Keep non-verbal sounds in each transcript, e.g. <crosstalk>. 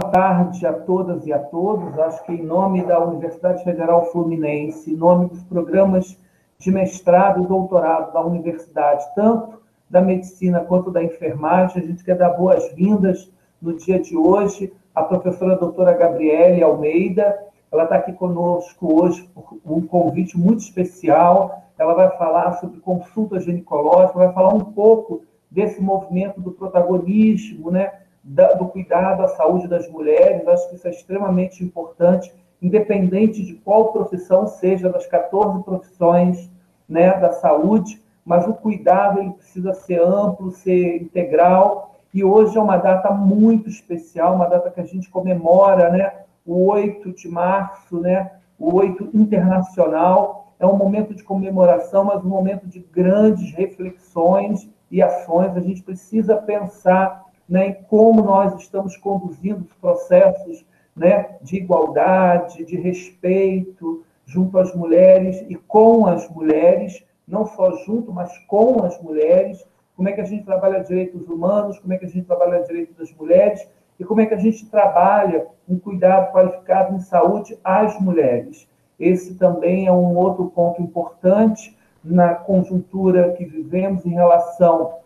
tarde a todas e a todos. Acho que em nome da Universidade Federal Fluminense, em nome dos programas de mestrado e doutorado da universidade, tanto da medicina quanto da enfermagem, a gente quer dar boas-vindas no dia de hoje à professora doutora Gabriele Almeida. Ela está aqui conosco hoje por um convite muito especial. Ela vai falar sobre consulta ginecológica, vai falar um pouco desse movimento do protagonismo, né, do cuidado à saúde das mulheres. Acho que isso é extremamente importante, independente de qual profissão seja, das 14 profissões né, da saúde, mas o cuidado ele precisa ser amplo, ser integral. E hoje é uma data muito especial, uma data que a gente comemora, né, o 8 de março, né, o 8 internacional. É um momento de comemoração, mas um momento de grandes reflexões e ações. A gente precisa pensar né, em como nós estamos conduzindo os processos né, de igualdade, de respeito junto às mulheres e com as mulheres, não só junto, mas com as mulheres. Como é que a gente trabalha direitos humanos, como é que a gente trabalha direitos das mulheres e como é que a gente trabalha um cuidado qualificado em saúde às mulheres. Esse também é um outro ponto importante na conjuntura que vivemos em relação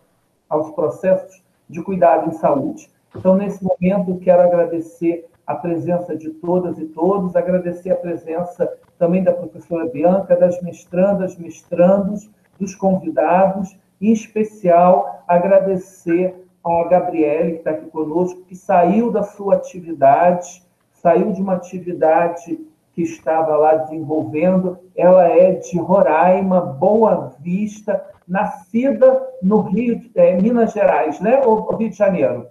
aos processos de cuidado em saúde. Então, nesse momento, quero agradecer a presença de todas e todos, agradecer a presença também da professora Bianca, das mestrandas, mestrandos, dos convidados, em especial agradecer a Gabriele, que está aqui conosco, que saiu da sua atividade, saiu de uma atividade que estava lá desenvolvendo. Ela é de Roraima, Boa Vista, nascida no Rio, é, Minas Gerais, né? Ou Rio de Janeiro?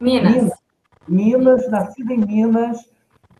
Minas. Minas, Minas nascida em Minas,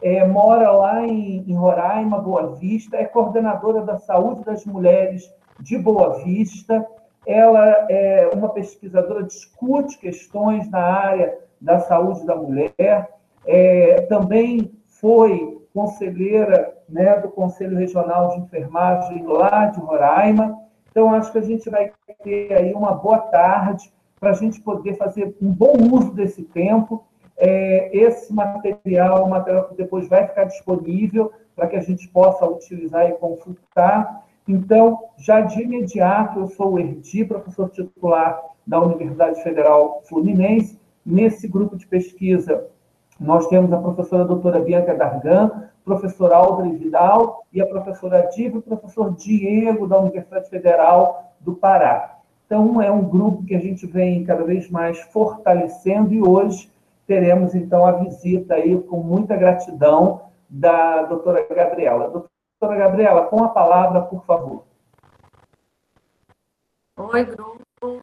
é, mora lá em, em Roraima, Boa Vista, é coordenadora da saúde das mulheres de Boa Vista. Ela é uma pesquisadora, discute questões na área da saúde da mulher. É, também foi conselheira né, do Conselho Regional de Enfermagem lá de Roraima. Então, acho que a gente vai ter aí uma boa tarde para a gente poder fazer um bom uso desse tempo. É, esse material, o material que depois vai ficar disponível para que a gente possa utilizar e consultar. Então, já de imediato, eu sou o Erdi, professor titular da Universidade Federal Fluminense. Nesse grupo de pesquisa, nós temos a professora doutora Bianca Dargan, professor Aldrin Vidal e a professora Diva e o professor Diego, da Universidade Federal do Pará. Então, é um grupo que a gente vem cada vez mais fortalecendo e hoje teremos, então, a visita aí com muita gratidão da doutora Gabriela. Doutora Gabriela, com a palavra, por favor. Oi, grupo.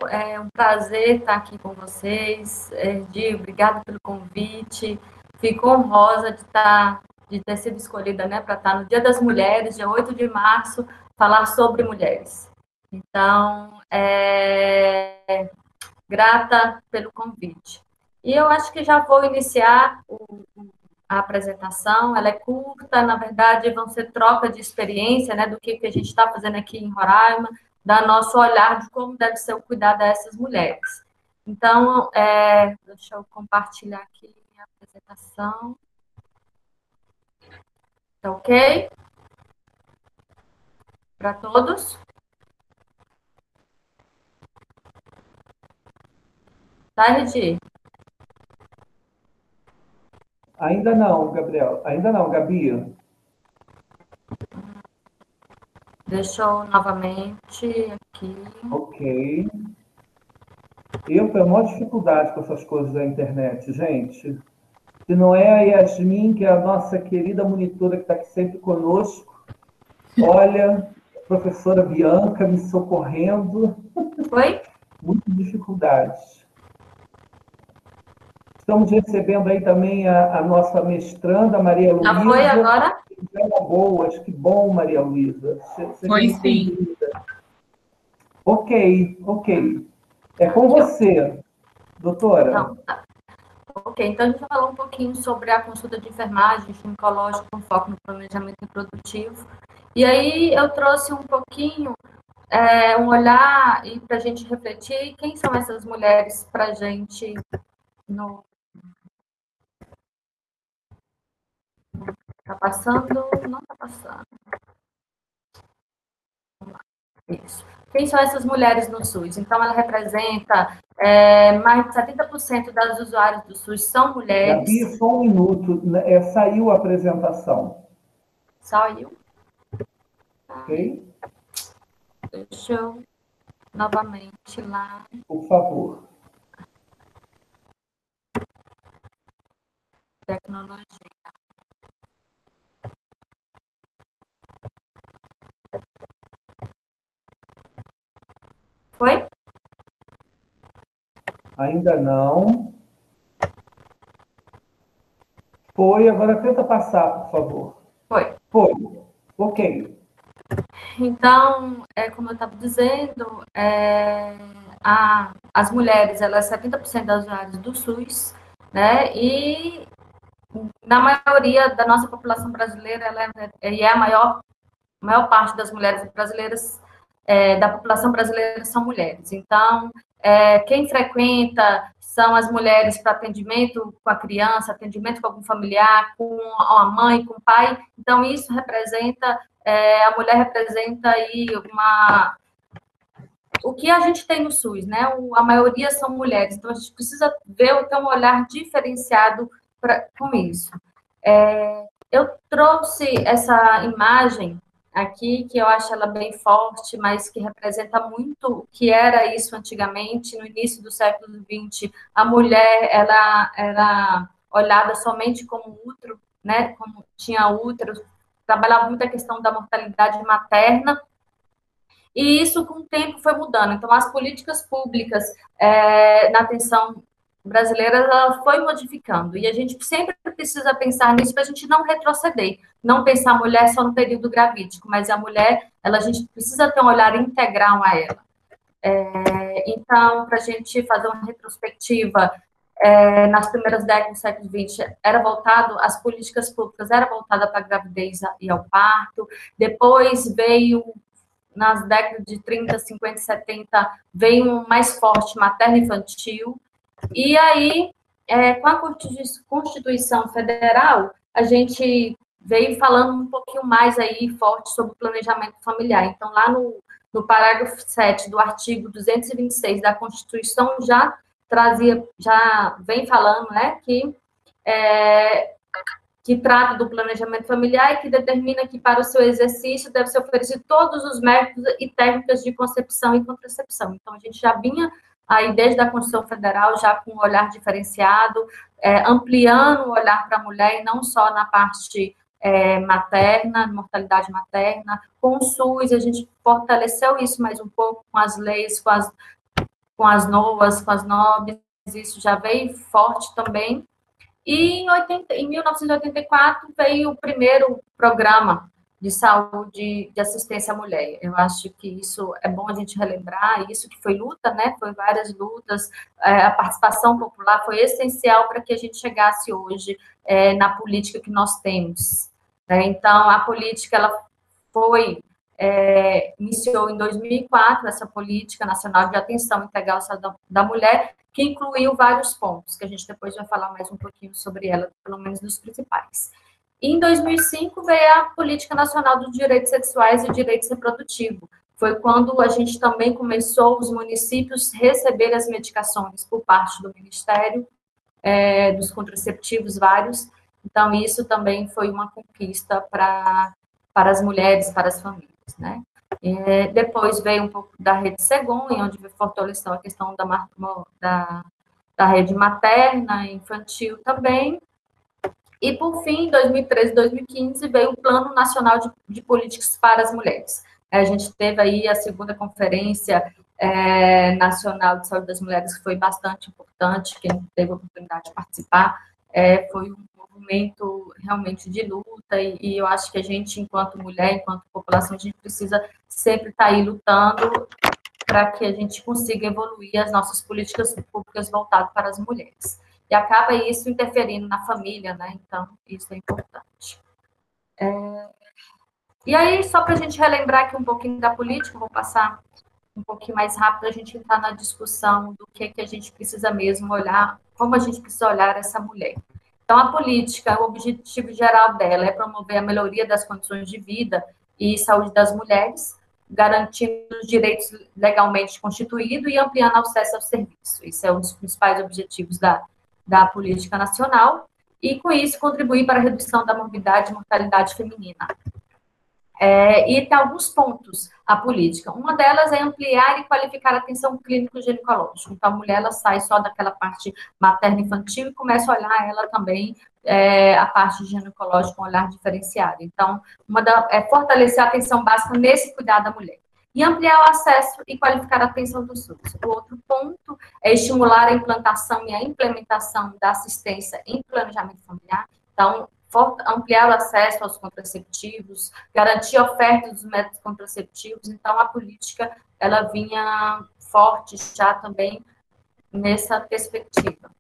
É um prazer estar aqui com vocês. Erdi, obrigada pelo convite. Fico honrosa de estar de ter sido escolhida né, para estar no Dia das Mulheres, dia 8 de março, falar sobre mulheres. Então, é... grata pelo convite. E eu acho que já vou iniciar o, a apresentação. Ela é curta, na verdade, vão ser troca de experiência, né, do que, que a gente está fazendo aqui em Roraima, da nosso olhar de como deve ser o cuidado dessas mulheres. Então, é, deixa eu compartilhar aqui a apresentação. Tá ok? Para todos? Tá, Regi? Ainda não, Gabriel. Ainda não, Gabi. Deixa eu novamente aqui. Ok. Eu tenho uma dificuldade com essas coisas da internet, gente. Se não é a Yasmin, que é a nossa querida monitora que está aqui sempre conosco. Olha, a professora Bianca me socorrendo. Oi? <laughs> Muitas dificuldades. Estamos recebendo aí também a, a nossa mestranda, Maria Luísa. Já foi agora? Boas, que bom, Maria Luísa. Foi sim. Ok, ok. É com você, doutora. Não, tá. Ok, então a gente falar um pouquinho sobre a consulta de enfermagem ginecológica com foco no planejamento reprodutivo. E aí eu trouxe um pouquinho, é, um olhar e para a gente refletir quem são essas mulheres para a gente no, Tá passando? Não tá passando. Isso. Quem são essas mulheres no SUS? Então, ela representa é, mais de 70% das usuárias do SUS são mulheres. Gabi, só um minuto. Né, é, saiu a apresentação. Saiu? Ok. Deixa eu novamente lá. Por favor. Tecnologia. Foi? Ainda não. Foi, agora tenta passar, por favor. Foi. Foi. Ok. Então, é, como eu estava dizendo, é, a, as mulheres, elas 70% das usuárias do SUS, né? E na maioria da nossa população brasileira, ela é, e é a maior, maior parte das mulheres brasileiras é, da população brasileira são mulheres. Então, é, quem frequenta são as mulheres para atendimento com a criança, atendimento com algum familiar, com a mãe, com o pai. Então, isso representa, é, a mulher representa aí uma. O que a gente tem no SUS, né? O, a maioria são mulheres, então a gente precisa ver, ter um olhar diferenciado pra, com isso. É, eu trouxe essa imagem aqui, que eu acho ela bem forte, mas que representa muito o que era isso antigamente, no início do século XX. A mulher, ela era olhada somente como útero, né, como tinha útero, trabalhava muito a questão da mortalidade materna, e isso, com o tempo, foi mudando. Então, as políticas públicas é, na atenção brasileira ela foi modificando e a gente sempre precisa pensar nisso para a gente não retroceder, não pensar a mulher só no período gravídico, mas a mulher, ela a gente precisa ter um olhar integral a ela. É, então, para a gente fazer uma retrospectiva, é, nas primeiras décadas do século XX, era voltado, as políticas públicas eram voltadas para a gravidez e ao parto, depois veio nas décadas de 30, 50, 70, veio um mais forte materno-infantil, e aí, é, com a Constituição Federal, a gente veio falando um pouquinho mais aí forte sobre o planejamento familiar. Então, lá no, no parágrafo 7 do artigo 226 da Constituição já trazia, já vem falando, né, que é, que trata do planejamento familiar e que determina que para o seu exercício deve ser oferecido todos os métodos e técnicas de concepção e contracepção. Então, a gente já vinha aí desde a Constituição Federal, já com um olhar diferenciado, é, ampliando o olhar para a mulher, e não só na parte é, materna, mortalidade materna. Com o SUS, a gente fortaleceu isso mais um pouco com as leis, com as, com as com as NOBs, isso já veio forte também. E em, 80, em 1984 veio o primeiro programa de saúde, de assistência à mulher. Eu acho que isso é bom a gente relembrar, isso que foi luta, né? Foi várias lutas, é, a participação popular foi essencial para que a gente chegasse hoje é, na política que nós temos. Né? Então, a política, ela foi, é, iniciou em 2004, essa política nacional de atenção integral da, da mulher, que incluiu vários pontos, que a gente depois vai falar mais um pouquinho sobre ela, pelo menos dos principais. Em 2005 veio a Política Nacional dos Direitos Sexuais e Direitos Reprodutivos. Foi quando a gente também começou os municípios receber as medicações por parte do Ministério, é, dos contraceptivos vários. Então, isso também foi uma conquista para, para as mulheres, para as famílias, né? É, depois veio um pouco da rede Segon, onde fortaleceu a questão da, da, da rede materna, infantil também, e, por fim, em 2013 e 2015, veio o Plano Nacional de, de, Políticas para as Mulheres. A gente teve aí a segunda conferência é, nacional de saúde das mulheres, que foi bastante importante, quem teve a oportunidade de participar, é, foi um movimento realmente de luta, e, e, eu acho que a gente, enquanto mulher, enquanto população, a gente precisa sempre estar tá aí lutando para que a gente consiga evoluir as nossas políticas públicas voltadas para as mulheres e acaba isso interferindo na família, né? Então, isso é importante. É... E aí, só para a gente relembrar aqui um pouquinho da política, vou passar um pouquinho mais rápido, a gente entrar na discussão do que, que a gente precisa mesmo olhar, como a gente precisa olhar essa mulher. Então, a política, o objetivo geral dela é promover a melhoria das condições de vida e saúde das mulheres, garantindo os direitos legalmente constituídos e ampliando o acesso ao serviço. Isso é um dos principais objetivos da, da política nacional, e com isso contribuir para a redução da morbidade e mortalidade feminina. É, e tem alguns pontos a política. Uma delas é ampliar e qualificar a atenção clínico-ginecológica. Então, a mulher ela sai só daquela parte materno-infantil e começa a olhar ela também é, a parte ginecológica com um olhar diferenciado. Então, uma da, é fortalecer a atenção básica nesse cuidado da mulher. E ampliar o acesso e qualificar a atenção do SUS. O outro ponto é estimular a implantação e a implementação da assistência em planejamento familiar. Então, ampliar o acesso aos contraceptivos, garantir a oferta dos métodos contraceptivos. Então, a política ela vinha forte já também nessa perspectiva.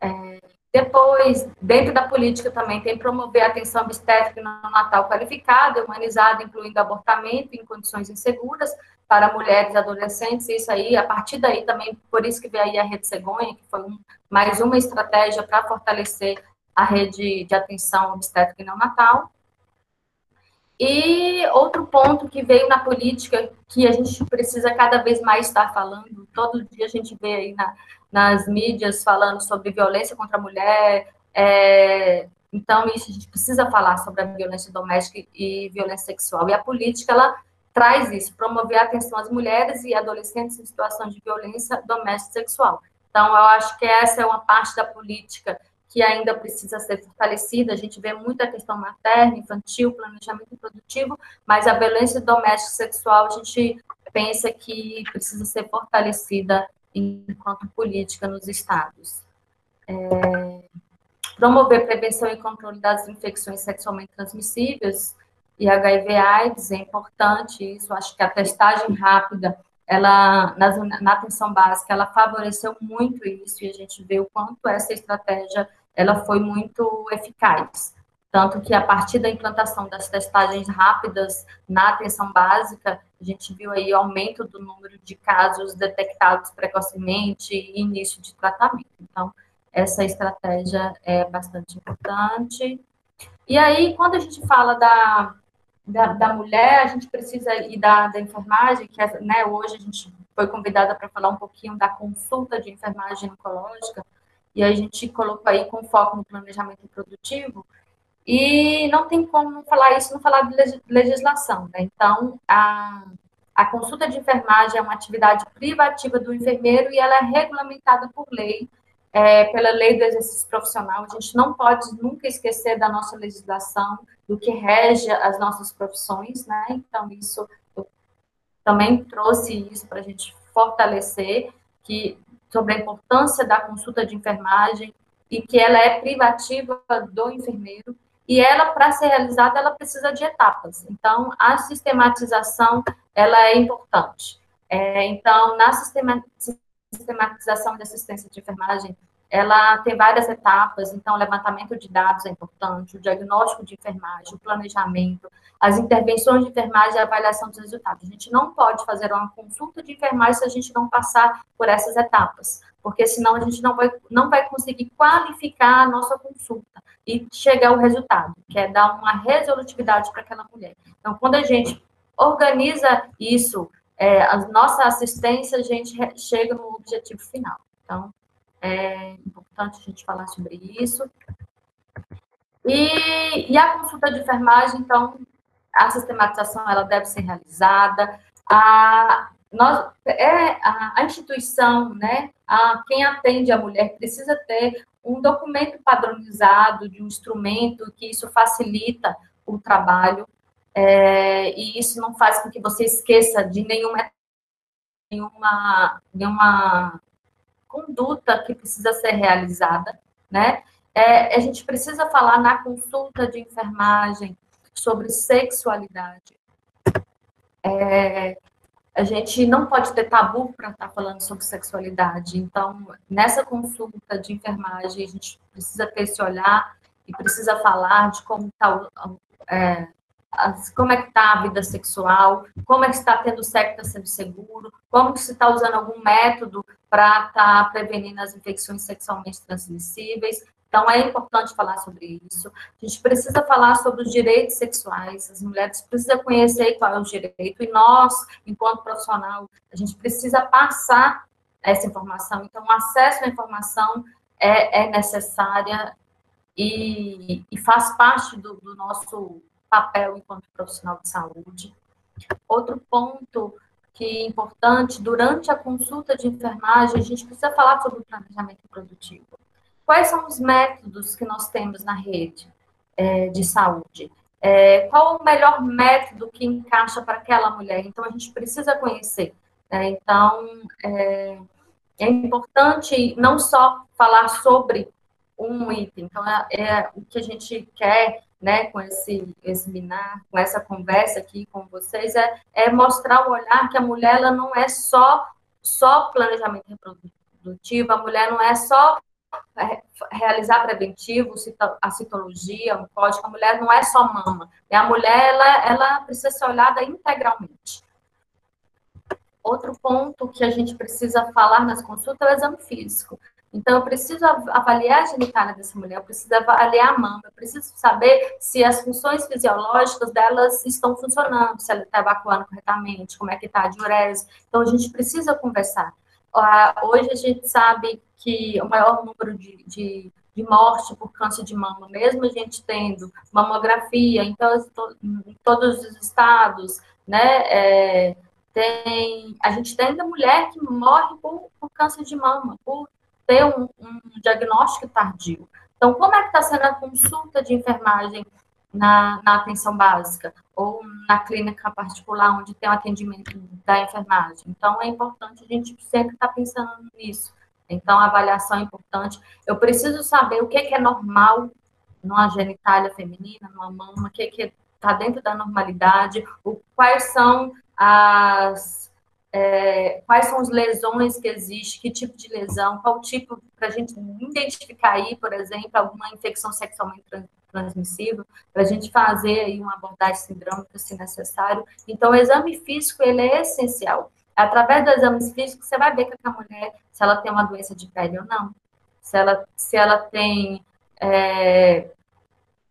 É, depois, dentro da política também tem promover a atenção obstétrica no Natal qualificada, humanizada, incluindo abortamento em condições inseguras para mulheres e adolescentes. Isso aí, a partir daí também, por isso que veio aí a Rede Cegonha, que foi um, mais uma estratégia para fortalecer a rede de atenção obstétrica e neonatal. E outro ponto que veio na política, que a gente precisa cada vez mais estar falando, todo dia a gente vê aí na, nas mídias falando sobre violência contra a mulher, é, então isso a gente precisa falar sobre a violência doméstica e violência sexual. E a política, ela traz isso, promover a atenção às mulheres e adolescentes em situação de violência doméstica e sexual. Então, eu acho que essa é uma parte da política que ainda precisa ser fortalecida. A gente vê muita questão materna, infantil, planejamento produtivo, mas a violência doméstica sexual a gente pensa que precisa ser fortalecida enquanto política nos estados. É, promover prevenção e controle das infecções sexualmente transmissíveis e HIV/AIDS é importante. Isso acho que a testagem rápida ela na, na atenção básica ela favoreceu muito isso e a gente vê o quanto essa estratégia ela foi muito eficaz. Tanto que a partir da implantação das testagens rápidas na atenção básica, a gente viu aí aumento do número de casos detectados precocemente e início de tratamento. Então, essa estratégia é bastante importante. E aí, quando a gente fala da, da, da mulher, a gente precisa ir da, da enfermagem, que é, né, hoje a gente foi convidada para falar um pouquinho da consulta de enfermagem oncológica, e a gente colocou aí com foco no planejamento produtivo, e não tem como falar isso, não falar de legislação, né? Então, a, a consulta de enfermagem é uma atividade privativa do enfermeiro e ela é regulamentada por lei, é, pela lei do exercício profissional. A gente não pode nunca esquecer da nossa legislação, do que rege as nossas profissões, né? Então, isso também trouxe isso para a gente fortalecer que sobre a importância da consulta de enfermagem e que ela é privativa do enfermeiro e ela para ser realizada ela precisa de etapas. Então a sistematização ela é importante. É, então na sistematização da assistência de enfermagem ela tem várias etapas, então levantamento de dados é importante, o diagnóstico de enfermagem, o planejamento, as intervenções de enfermagem e a avaliação dos resultados. A gente não pode fazer uma consulta de enfermagem se a gente não passar por essas etapas, porque senão a gente não vai, não vai conseguir qualificar a nossa consulta e chegar ao resultado, que é dar uma resolutividade para aquela mulher. Então, quando a gente organiza isso, é, a nossa assistência, a gente chega no objetivo final. Então, é importante a gente falar sobre isso. E, e a consulta de enfermagem, então, a sistematização ela deve ser realizada. A, nós, é, a, a instituição, né, a, quem atende a mulher precisa ter um documento padronizado de um instrumento que isso facilita o trabalho é, e isso não faz com que você esqueça de nenhuma nenhuma, nenhuma conduta que precisa ser realizada, né? É, a gente precisa falar na consulta de enfermagem sobre sexualidade. É, a gente não pode ter tabu para estar tá falando sobre sexualidade. Então, nessa consulta de enfermagem, a gente precisa ter esse olhar e precisa falar de como está é, como é que está a vida sexual, como é que está tendo sexo, está sendo seguro, como que se está usando algum método para estar tá prevenindo as infecções sexualmente transmissíveis. Então, é importante falar sobre isso. A gente precisa falar sobre os direitos sexuais, as mulheres precisam conhecer qual é o direito, e nós, enquanto profissional, a gente precisa passar essa informação. Então, o acesso à informação é, é necessária e, e, faz parte do, do nosso papel enquanto profissional de saúde. Outro ponto que é importante, durante a consulta de enfermagem, a gente precisa falar sobre o planejamento produtivo. Quais são os métodos que nós temos na rede é, de saúde? É, qual o melhor método que encaixa para aquela mulher? Então, a gente precisa conhecer. Né? Então, é, é, importante não só falar sobre um item. Então, é, é o que a gente quer né, com esse, esse com essa conversa aqui com vocês, é, é mostrar o olhar que a mulher ela não é só, só planejamento reprodutivo, a mulher não é só é, realizar preventivo, a citologia, o código, a mulher não é só mama, a mulher, ela, ela precisa ser olhada integralmente. Outro ponto que a gente precisa falar nas consultas é o exame físico. Então, eu preciso avaliar a genitália dessa mulher, eu preciso avaliar a mama, eu preciso saber se as funções fisiológicas delas estão funcionando, se ela está evacuando corretamente, como é que está a diurese. Então, a gente precisa conversar. Hoje, a gente sabe que o maior número de, de, de morte por câncer de mama, mesmo a gente tendo mamografia, então, em todos os estados, né, é, tem, a gente tem ainda mulher que morre por, por câncer de mama, por ter um, um diagnóstico tardio. Então, como é que está sendo a consulta de enfermagem na, na, atenção básica ou na clínica particular, onde tem o atendimento da enfermagem? Então, é importante a gente sempre estar tá pensando nisso. Então, a avaliação é importante. Eu preciso saber o que, que é normal numa genitália feminina, numa mama, o que está dentro da normalidade, o, quais são as é, quais são as lesões que existem, que tipo de lesão, qual tipo, para a gente identificar aí, por exemplo, alguma infecção sexualmente transmissível, para a gente fazer aí uma abordagem sindrômica, se necessário. Então, o exame físico, ele é essencial. Através do exame físico, você vai ver que a mulher, se ela tem uma doença de pele ou não, se ela, se ela tem, é,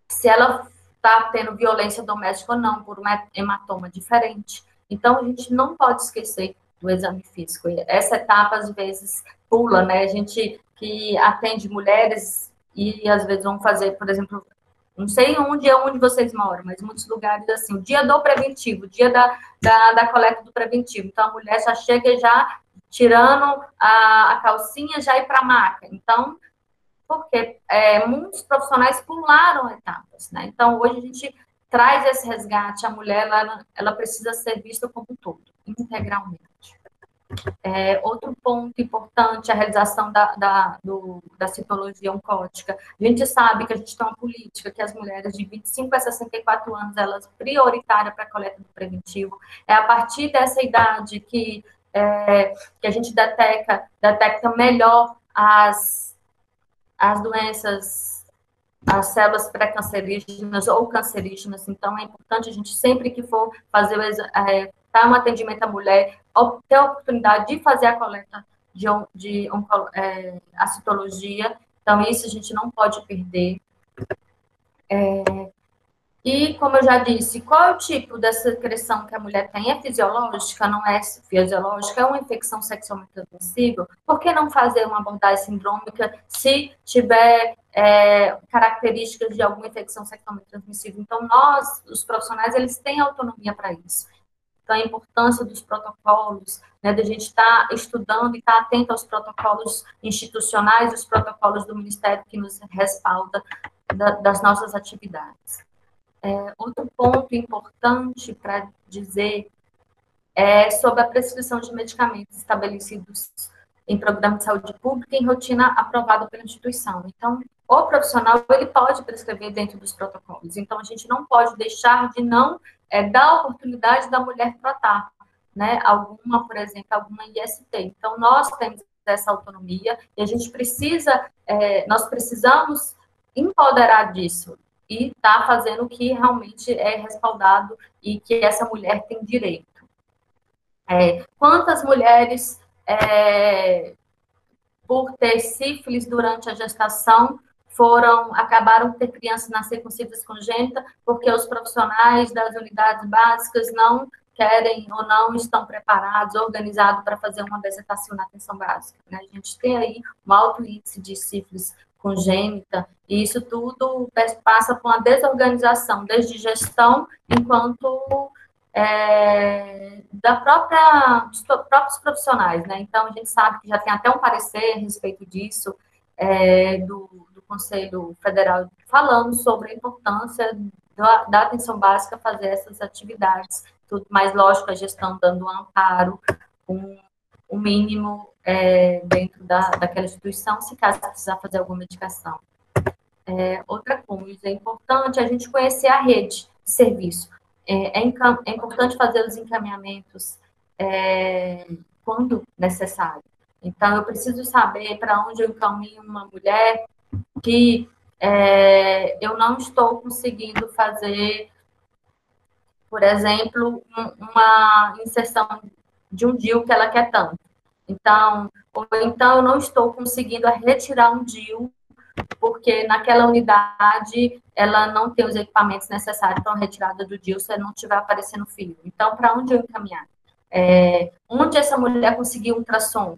se ela está tendo violência doméstica ou não, por um hematoma diferente. Então, a gente não pode esquecer do exame físico. Essa etapa, às vezes, pula, né? A gente que atende mulheres e, às vezes, vão fazer, por exemplo, não sei onde é onde vocês moram, mas muitos lugares, assim, o dia do preventivo, o dia da, da, da coleta do preventivo. Então, a mulher já chega já tirando a, a calcinha, já ir para a maca. Então, porque é, muitos profissionais pularam etapas, né? Então, hoje a gente traz esse resgate, a mulher ela, ela precisa ser vista como um todo, integralmente. É, outro ponto importante, a realização da, da, do, da citologia oncótica. A gente sabe que a gente tem uma política que as mulheres de 25 a 64 anos, elas prioritária para a coleta do preventivo. É a partir dessa idade que, é, que a gente detecta, detecta melhor as, as doenças as células pré-cancerígenas ou cancerígenas. Então, é importante a gente, sempre que for fazer é, dar um atendimento à mulher, ter a oportunidade de fazer a coleta de, de é, a citologia. Então, isso a gente não pode perder. É, e, como eu já disse, qual é o tipo dessa secreção que a mulher tem? É fisiológica? Não é fisiológica? É uma infecção sexualmente transmissível? Por que não fazer uma abordagem sindrômica se tiver é, características de alguma infecção sexualmente transmissível? Então, nós, os profissionais, eles têm autonomia para isso. Então, a importância dos protocolos, né, de a gente estar tá estudando e estar tá atento aos protocolos institucionais, os protocolos do Ministério que nos respalda da, das nossas atividades. É, outro ponto importante para dizer é sobre a prescrição de medicamentos estabelecidos em programa de saúde pública em rotina aprovada pela instituição. Então, o profissional ele pode prescrever dentro dos protocolos. Então, a gente não pode deixar de não é, dar a oportunidade da mulher tratar, né? Alguma, por exemplo, alguma IST. Então, nós temos essa autonomia e a gente precisa, é, nós precisamos empoderar disso e está fazendo o que realmente é respaldado e que essa mulher tem direito. É, quantas mulheres, é, por ter sífilis durante a gestação, foram acabaram ter crianças nascer com sífilis congênita porque os profissionais das unidades básicas não querem ou não estão preparados, organizados para fazer uma desertação na atenção básica. Né? A gente tem aí um alto índice de sífilis congênita, e isso tudo passa por uma desorganização, desde gestão, enquanto é, da própria, dos próprios profissionais, né? Então, a gente sabe que já tem até um parecer a respeito disso, é, do, do, Conselho Federal, falando sobre a importância da, da atenção básica fazer essas atividades tudo mais lógico, a gestão dando um amparo, um, um mínimo é, dentro da, daquela instituição, se caso precisar fazer alguma medicação. É, outra coisa, é importante a gente conhecer a rede de serviço. É, é, é importante fazer os encaminhamentos é, quando necessário. Então, eu preciso saber para onde eu encaminho uma mulher que é, eu não estou conseguindo fazer por exemplo, uma inserção de um DIU que ela quer tanto. Então, ou então eu não estou conseguindo retirar um DIU porque naquela unidade ela não tem os equipamentos necessários para a retirada do DIU se não estiver aparecendo fio. Então, para onde eu encaminhar? É, onde essa mulher conseguiu um ultrassom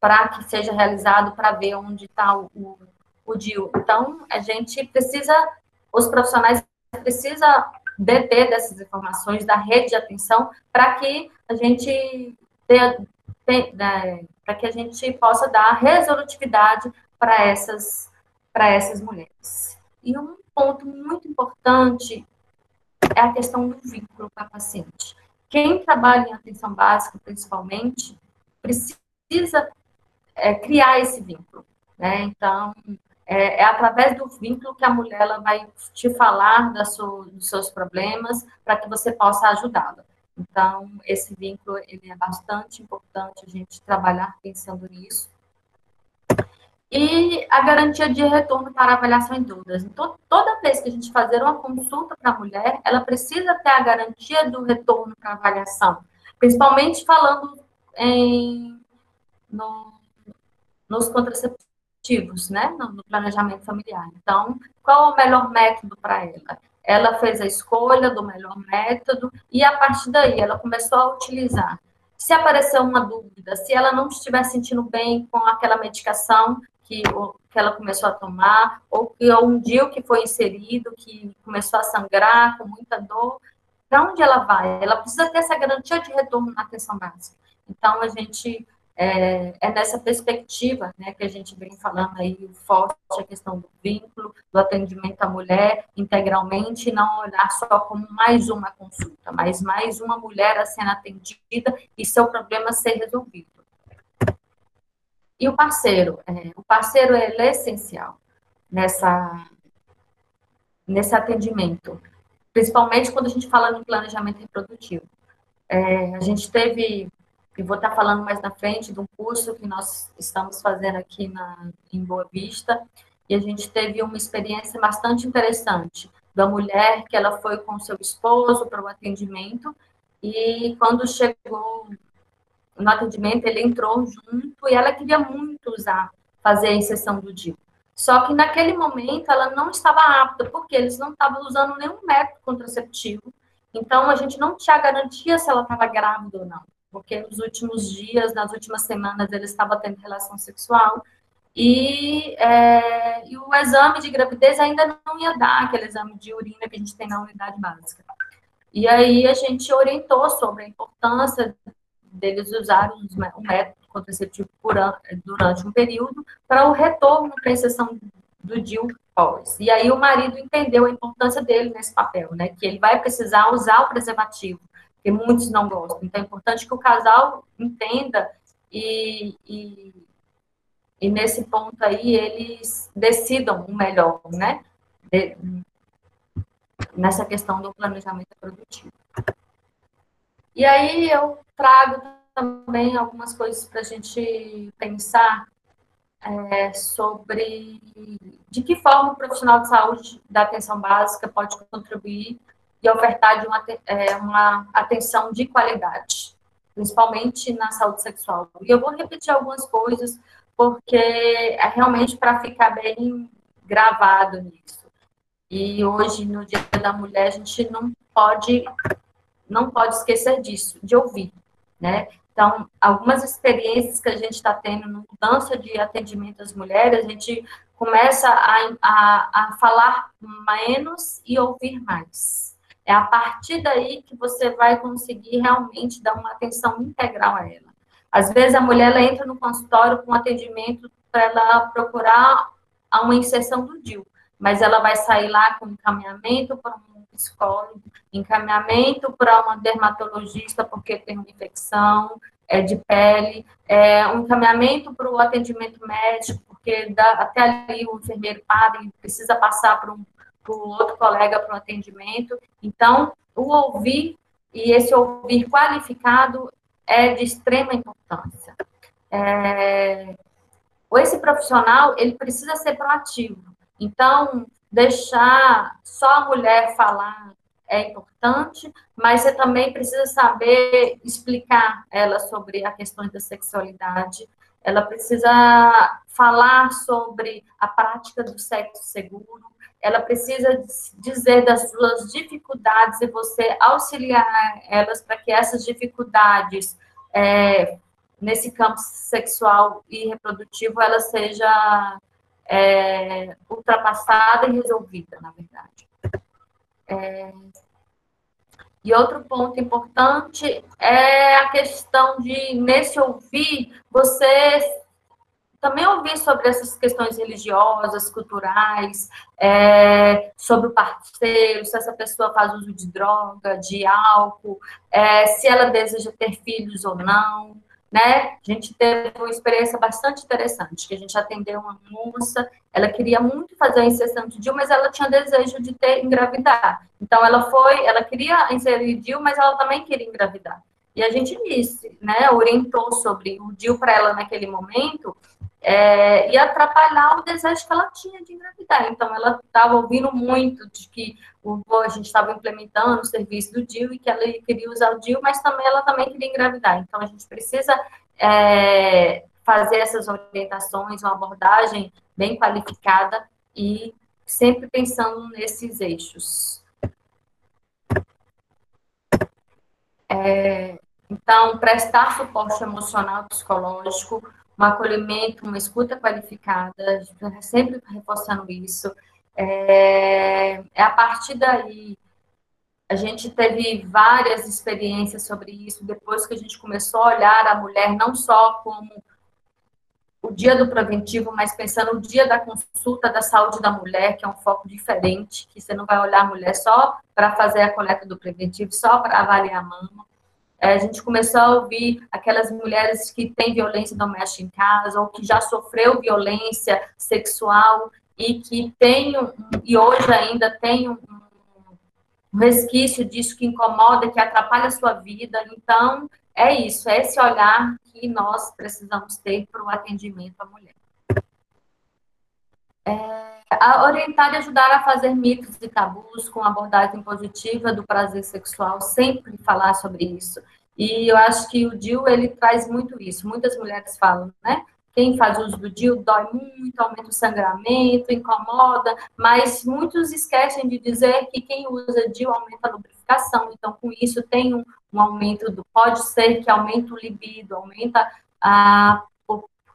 para que seja realizado para ver onde está o, o, o DIU. Então, a gente precisa, os profissionais precisam deter dessas informações da rede de atenção para que a gente para que a gente possa dar resolutividade para essas essas mulheres. E um ponto muito importante é a questão do vínculo com a paciente. Quem trabalha em atenção básica, principalmente, precisa é, criar esse vínculo. Né? Então, é, é, através do vínculo que a mulher ela vai te falar sua, dos seus problemas para que você possa ajudá-la. Então, esse vínculo ele é bastante importante a gente trabalhar pensando nisso. E a garantia de retorno para avaliação em dúvidas. Então, toda vez que a gente fazer uma consulta para a mulher, ela precisa ter a garantia do retorno para avaliação, principalmente falando em, no, nos contraceptivos né, no planejamento familiar. Então, qual é o melhor método para ela? Ela fez a escolha do melhor método e a partir daí ela começou a utilizar. Se aparecer uma dúvida, se ela não estiver sentindo bem com aquela medicação que, que ela começou a tomar, ou que ou um dia que foi inserido, que começou a sangrar com muita dor, para onde ela vai? Ela precisa ter essa garantia de retorno na atenção básica. Então, a gente é, é nessa perspectiva né, que a gente vem falando aí forte a questão do vínculo, do atendimento à mulher integralmente, não olhar só como mais uma consulta, mas mais uma mulher a sendo atendida e seu problema ser resolvido. E o parceiro? É, o parceiro é essencial nessa, nesse atendimento, principalmente quando a gente fala no planejamento reprodutivo. É, a gente teve e vou estar falando mais na frente de um curso que nós estamos fazendo aqui na, em Boa Vista, e a gente teve uma experiência bastante interessante da mulher que ela foi com seu esposo para o atendimento, e quando chegou no atendimento, ele entrou junto e ela queria muito usar, fazer a inserção do DIU. Só que naquele momento ela não estava apta, porque eles não estavam usando nenhum método contraceptivo. Então a gente não tinha garantia se ela estava grávida ou não porque nos últimos dias, nas últimas semanas, ele estava tendo relação sexual e, é, e, o exame de gravidez ainda não ia dar, aquele exame de urina que a gente tem na unidade básica. E aí a gente orientou sobre a importância deles usarem o método contraceptivo durante um período para o retorno para a do DIU pós. E aí o marido entendeu a importância dele nesse papel, né? Que ele vai precisar usar o preservativo porque muitos não gostam. Então, é importante que o casal entenda e, e, e nesse ponto aí eles decidam o melhor, né? De, nessa questão do planejamento produtivo. E aí eu trago também algumas coisas para a gente pensar é, sobre de que forma o profissional de saúde da atenção básica pode contribuir e ofertar de uma, é, uma atenção de qualidade, principalmente na saúde sexual. E eu vou repetir algumas coisas, porque é realmente para ficar bem, gravado nisso. E hoje, no Dia da Mulher, a gente não pode, não pode esquecer disso, de ouvir, né? Então, algumas experiências que a gente está tendo no mudança de atendimento às mulheres, a gente começa a, a, a falar menos e ouvir mais. É a partir daí que você vai conseguir realmente dar uma atenção integral a ela. Às vezes a mulher ela entra no consultório com atendimento para ela procurar uma inserção do DIL, mas ela vai sair lá com encaminhamento para um psicólogo, encaminhamento para uma dermatologista porque tem uma infecção é, de pele, é, um encaminhamento para o atendimento médico, porque dá, até ali o enfermeiro para e precisa passar para um o outro colega para o atendimento. Então, o ouvir e esse ouvir qualificado é de extrema importância. É, esse profissional, ele precisa ser proativo. Então, deixar só a mulher falar é importante, mas você também precisa saber explicar ela sobre a questão da sexualidade. Ela precisa falar sobre a prática do sexo seguro, ela precisa dizer das suas dificuldades e você auxiliar elas para que essas dificuldades é, nesse campo sexual e reprodutivo ela seja é, ultrapassada e resolvida, na verdade. É, e outro ponto importante é a questão de, nesse ouvir, você também ouvir sobre essas questões religiosas, culturais, é, sobre o parceiro, se essa pessoa faz uso de droga, de álcool, é, se ela deseja ter filhos ou não, né? A gente teve uma experiência bastante interessante, que a gente atendeu uma moça, ela queria muito fazer a inserção de DIU, mas ela tinha desejo de ter engravidar. Então ela foi, ela queria inserir DIU, mas ela também queria engravidar. E a gente disse, né, orientou sobre o DIU para ela naquele momento, é, e atrapalhar o desejo que ela tinha de engravidar. Então, ela estava ouvindo muito de que o, a gente estava implementando o serviço do DIU e que ela queria usar o DIU, mas também ela também queria engravidar. Então, a gente precisa é, fazer essas orientações, uma abordagem bem qualificada e sempre pensando nesses eixos. É, então, prestar suporte emocional psicológico um acolhimento, uma escuta qualificada, sempre reforçando isso. É, é a partir daí, a gente teve várias experiências sobre isso, depois que a gente começou a olhar a mulher não só como o dia do preventivo, mas pensando no dia da consulta da saúde da mulher, que é um foco diferente, que você não vai olhar a mulher só para fazer a coleta do preventivo, só para avaliar a mama, é, a gente começou a ouvir aquelas mulheres que têm violência doméstica em casa ou que já sofreu violência sexual e que tem e hoje ainda tem um, um resquício disso que incomoda, que atrapalha a sua vida. Então, é isso, é esse olhar que nós precisamos ter para o atendimento à mulher. É, a orientar e ajudar a fazer mitos e tabus com abordagem positiva do prazer sexual, sempre falar sobre isso. E eu acho que o DIU, ele traz muito isso. Muitas mulheres falam, né? Quem faz uso do DIU dói muito, aumenta o sangramento, incomoda, mas muitos esquecem de dizer que quem usa DIU aumenta a lubrificação. Então, com isso, tem um, um aumento do. Pode ser que aumente o libido, aumenta a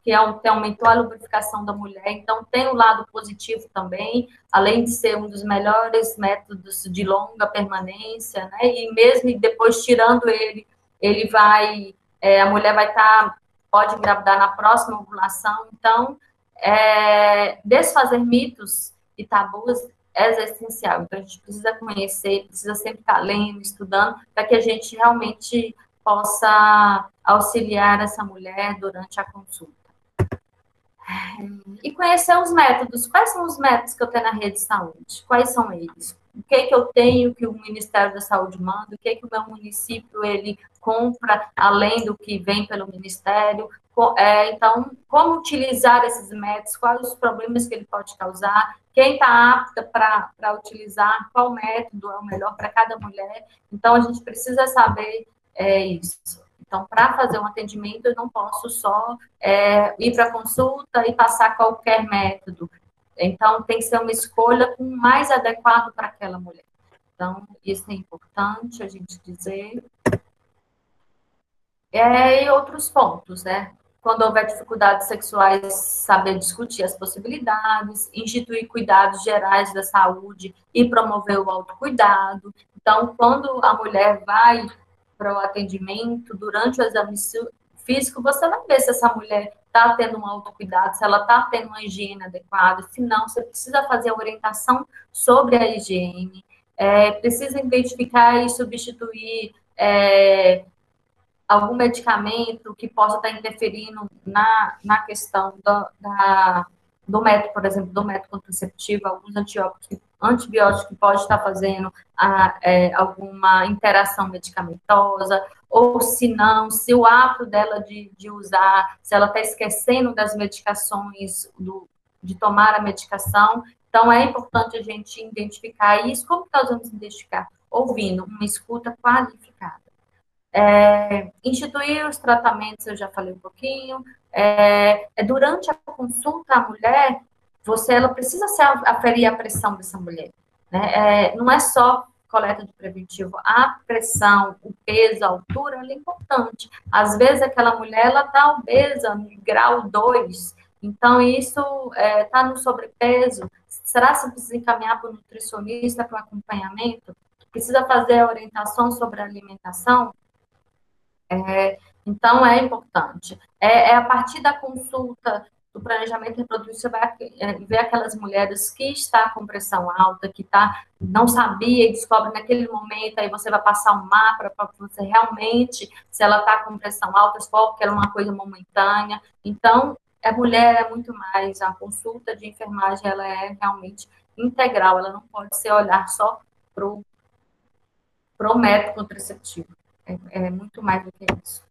que aumentou a lubrificação da mulher. Então, tem o um lado positivo também, além de ser um dos melhores métodos de longa permanência, né? E mesmo depois tirando ele, ele vai, é, a mulher vai estar, tá, pode engravidar na próxima ovulação. Então, é, desfazer mitos e tabus é essencial. Então, a gente precisa conhecer, precisa sempre estar lendo, estudando, para que a gente realmente possa auxiliar essa mulher durante a consulta. E conhecer os métodos. Quais são os métodos que eu tenho na rede de saúde? Quais são eles? O que, que eu tenho que o Ministério da Saúde manda? O que, que o meu município ele compra além do que vem pelo Ministério? É, então, como utilizar esses métodos? Quais os problemas que ele pode causar? Quem está apta para utilizar? Qual método é o melhor para cada mulher? Então, a gente precisa saber é, isso. Então, para fazer um atendimento, eu não posso só é, ir para consulta e passar qualquer método. Então, tem que ser uma escolha mais adequado para aquela mulher. Então, isso é importante a gente dizer. É, e outros pontos, né? Quando houver dificuldades sexuais, saber discutir as possibilidades, instituir cuidados gerais da saúde e promover o autocuidado. Então, quando a mulher vai para o atendimento, durante o exame físico, você vai ver se essa mulher está tendo um autocuidado, se ela está tendo uma higiene adequada, se não, você precisa fazer a orientação sobre a higiene, é, precisa identificar e substituir é, algum medicamento que possa estar interferindo na, na questão da, da, do método, por exemplo, do método contraceptivo, alguns antibióticos, antibióticos que pode estar fazendo a, é, alguma interação medicamentosa, ou se não, se o hábito dela de, de usar, se ela está esquecendo das medicações, do, de tomar a medicação. Então, é importante a gente identificar isso. Como que nós vamos identificar? Ouvindo, uma escuta qualificada. É, instituir os tratamentos, eu já falei um pouquinho. É, é, durante a consulta, a mulher, você, ela precisa se aferir a pressão dessa mulher. Né? É, não é só coleta de preventivo, a pressão, o peso, a altura, ela é importante. Às vezes, aquela mulher, ela está obesa, no grau 2, então, isso está é, tá no sobrepeso. Será que precisa encaminhar para o nutricionista para o acompanhamento? Precisa fazer a orientação sobre a alimentação? É, então, é importante. É, é, a partir da consulta do planejamento reprodutivo, você vai é, ver aquelas mulheres que está com pressão alta, que tá, não sabia e descobre naquele momento, aí você vai passar um mapa para você realmente, se ela está com pressão alta, for porque ela é uma coisa momentânea. Então, a mulher é muito mais, a consulta de enfermagem, ela é realmente integral, ela não pode ser olhar só para o método contraceptivo. É, é, muito mais do que isso.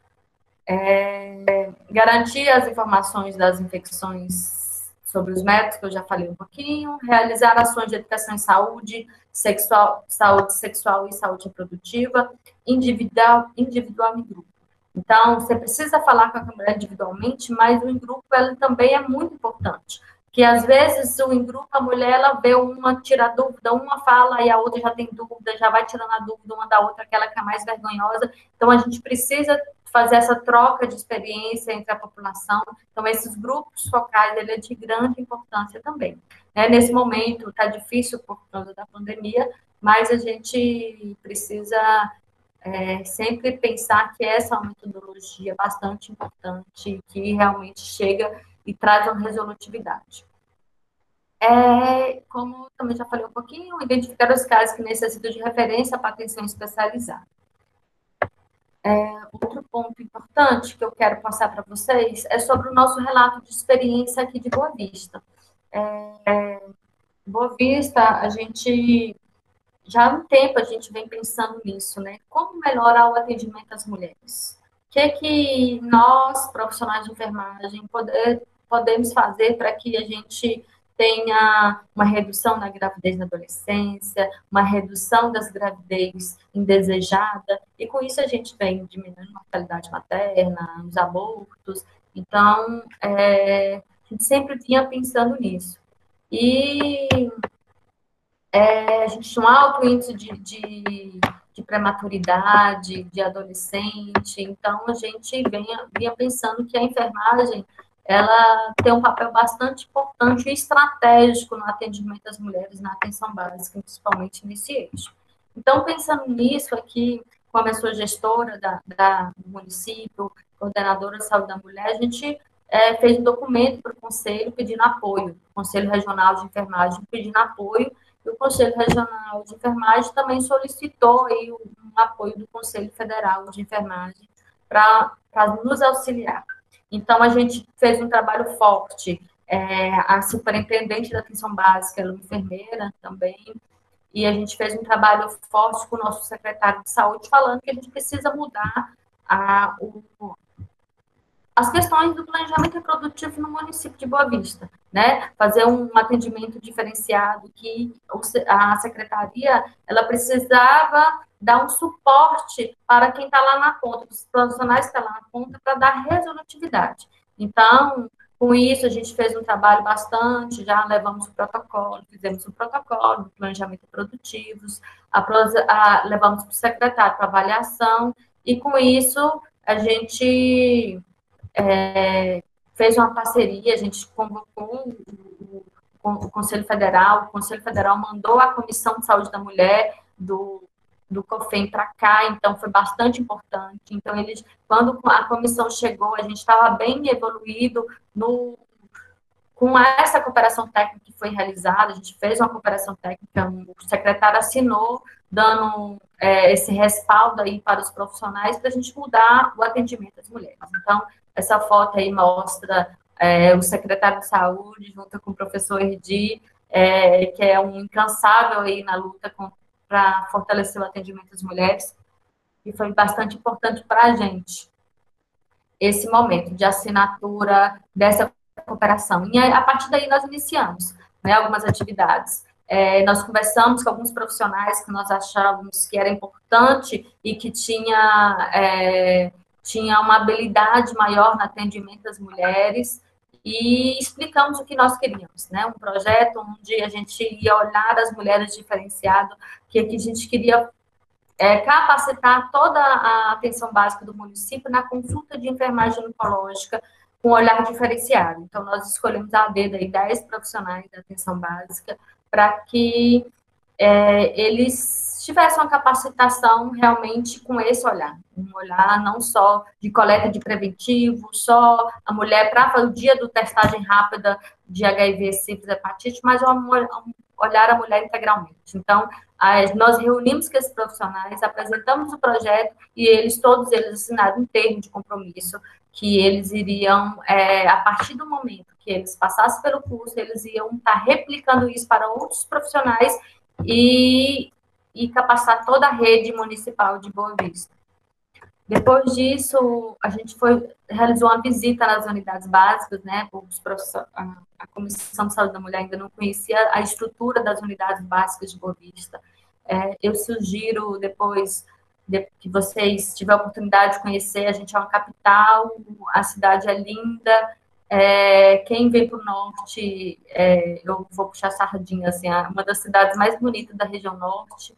É, garantir as informações das infecções sobre os métodos, que eu já falei um pouquinho, realizar ações de educação em saúde sexual, saúde sexual e saúde reprodutiva, individual, individual e grupo. Então, você precisa falar com a mulher individualmente, mas o em grupo ela também é muito importante. Que às vezes o em grupo a mulher ela vê uma tira dúvida, uma fala e a outra já tem dúvida, já vai tirando a dúvida uma da outra, aquela que é mais vergonhosa. Então a gente precisa fazer essa troca de experiência entre a população. Então esses grupos focais ele é de grande importância também. Né? Nesse momento está difícil por causa da pandemia, mas a gente precisa é, sempre pensar que essa é uma metodologia bastante importante, que realmente chega e traz uma resolutividade. É, como também já falei um pouquinho, identificar os casos que necessitam de referência para atenção especializada. É, outro ponto importante que eu quero passar para vocês é sobre o nosso relato de experiência aqui de Boa Vista. É, Boa Vista, a gente já há um tempo a gente vem pensando nisso, né? Como melhorar o atendimento às mulheres? O que é que nós, profissionais de enfermagem, podemos fazer para que a gente tenha uma redução na gravidez na adolescência, uma redução das gravidez indesejada, e com isso a gente vem diminuindo a mortalidade materna, os abortos. Então, é, a gente sempre vinha pensando nisso. E é, a gente tinha um alto índice de, de, de, prematuridade, de adolescente, então a gente vinha, vinha pensando que a enfermagem ela tem um papel bastante importante e estratégico no atendimento das mulheres na atenção básica, principalmente nesse eixo. Então, pensando nisso aqui, como eu sou gestora da, da, do município, coordenadora de saúde da mulher, a gente é, fez um documento para o Conselho pedindo apoio, Conselho Regional de Enfermagem pedindo apoio e o Conselho Regional de Enfermagem também solicitou aí um apoio do Conselho Federal de Enfermagem para nos auxiliar. Então, a gente fez um trabalho forte. É, a superintendente da atenção básica, ela é enfermeira também, e a gente fez um trabalho forte com o nosso secretário de saúde, falando que a gente precisa mudar a, o, as questões do planejamento reprodutivo no município de Boa Vista, né? Fazer um atendimento diferenciado que a secretaria ela precisava dar um suporte para quem está lá na ponta, os profissionais que estão tá lá na ponta, para dar resolutividade. Então, Com isso, a gente fez um trabalho bastante, já levamos o protocolo, fizemos um protocolo de planejamento produtivos, a, a, levamos para o secretário para avaliação, e com isso a gente é, fez uma parceria, a gente convocou o Conselho Federal, o Conselho Federal mandou a Comissão de Saúde da Mulher do do COFEM para cá, então foi bastante importante. Então, eles, quando a comissão chegou, a gente estava bem evoluído no, com essa cooperação técnica que foi realizada, a gente fez uma cooperação técnica, o secretário assinou, dando é, esse respaldo aí para os profissionais para a gente mudar o atendimento às mulheres. Então, essa foto aí mostra é, o secretário de saúde junto com o professor Erdi, é, que é um incansável aí na luta contra para fortalecer o atendimento às mulheres, e foi bastante importante para a gente esse momento de assinatura dessa cooperação. E a partir daí nós iniciamos né, algumas atividades. É, nós conversamos com alguns profissionais que nós achávamos que era importante e que tinha, é, tinha uma habilidade maior no atendimento às mulheres e explicamos o que nós queríamos, né? Um projeto onde a gente ia olhar as mulheres diferenciado, que, que a gente queria é, capacitar toda a atenção básica do município na consulta de enfermagem ginecológica com olhar diferenciado. Então, nós escolhemos a dedo aí 10 profissionais da atenção básica para que é, eles tivesse uma capacitação realmente com esse olhar, um olhar não só de coleta de preventivo, só a mulher para o dia do testagem rápida de HIV, sífilis, hepatite, mas um, olhar a mulher integralmente. Então, nós reunimos com esses profissionais, apresentamos o projeto e eles, todos eles assinaram um termo de compromisso que eles iriam, é, a partir do momento que eles passassem pelo curso, eles iam estar replicando isso para outros profissionais e e capacitar toda a rede municipal de Boa Vista. Depois disso, a gente foi realizou uma visita nas unidades básicas, né? A, a Comissão de Saúde da Mulher ainda não conhecia a estrutura das unidades básicas de Boa Vista. É, eu sugiro depois de, que vocês tiverem a oportunidade de conhecer, a gente é uma capital, a cidade é linda, é, quem vem para o norte, é, eu vou puxar sardinha, assim, é uma das cidades mais bonitas da região norte,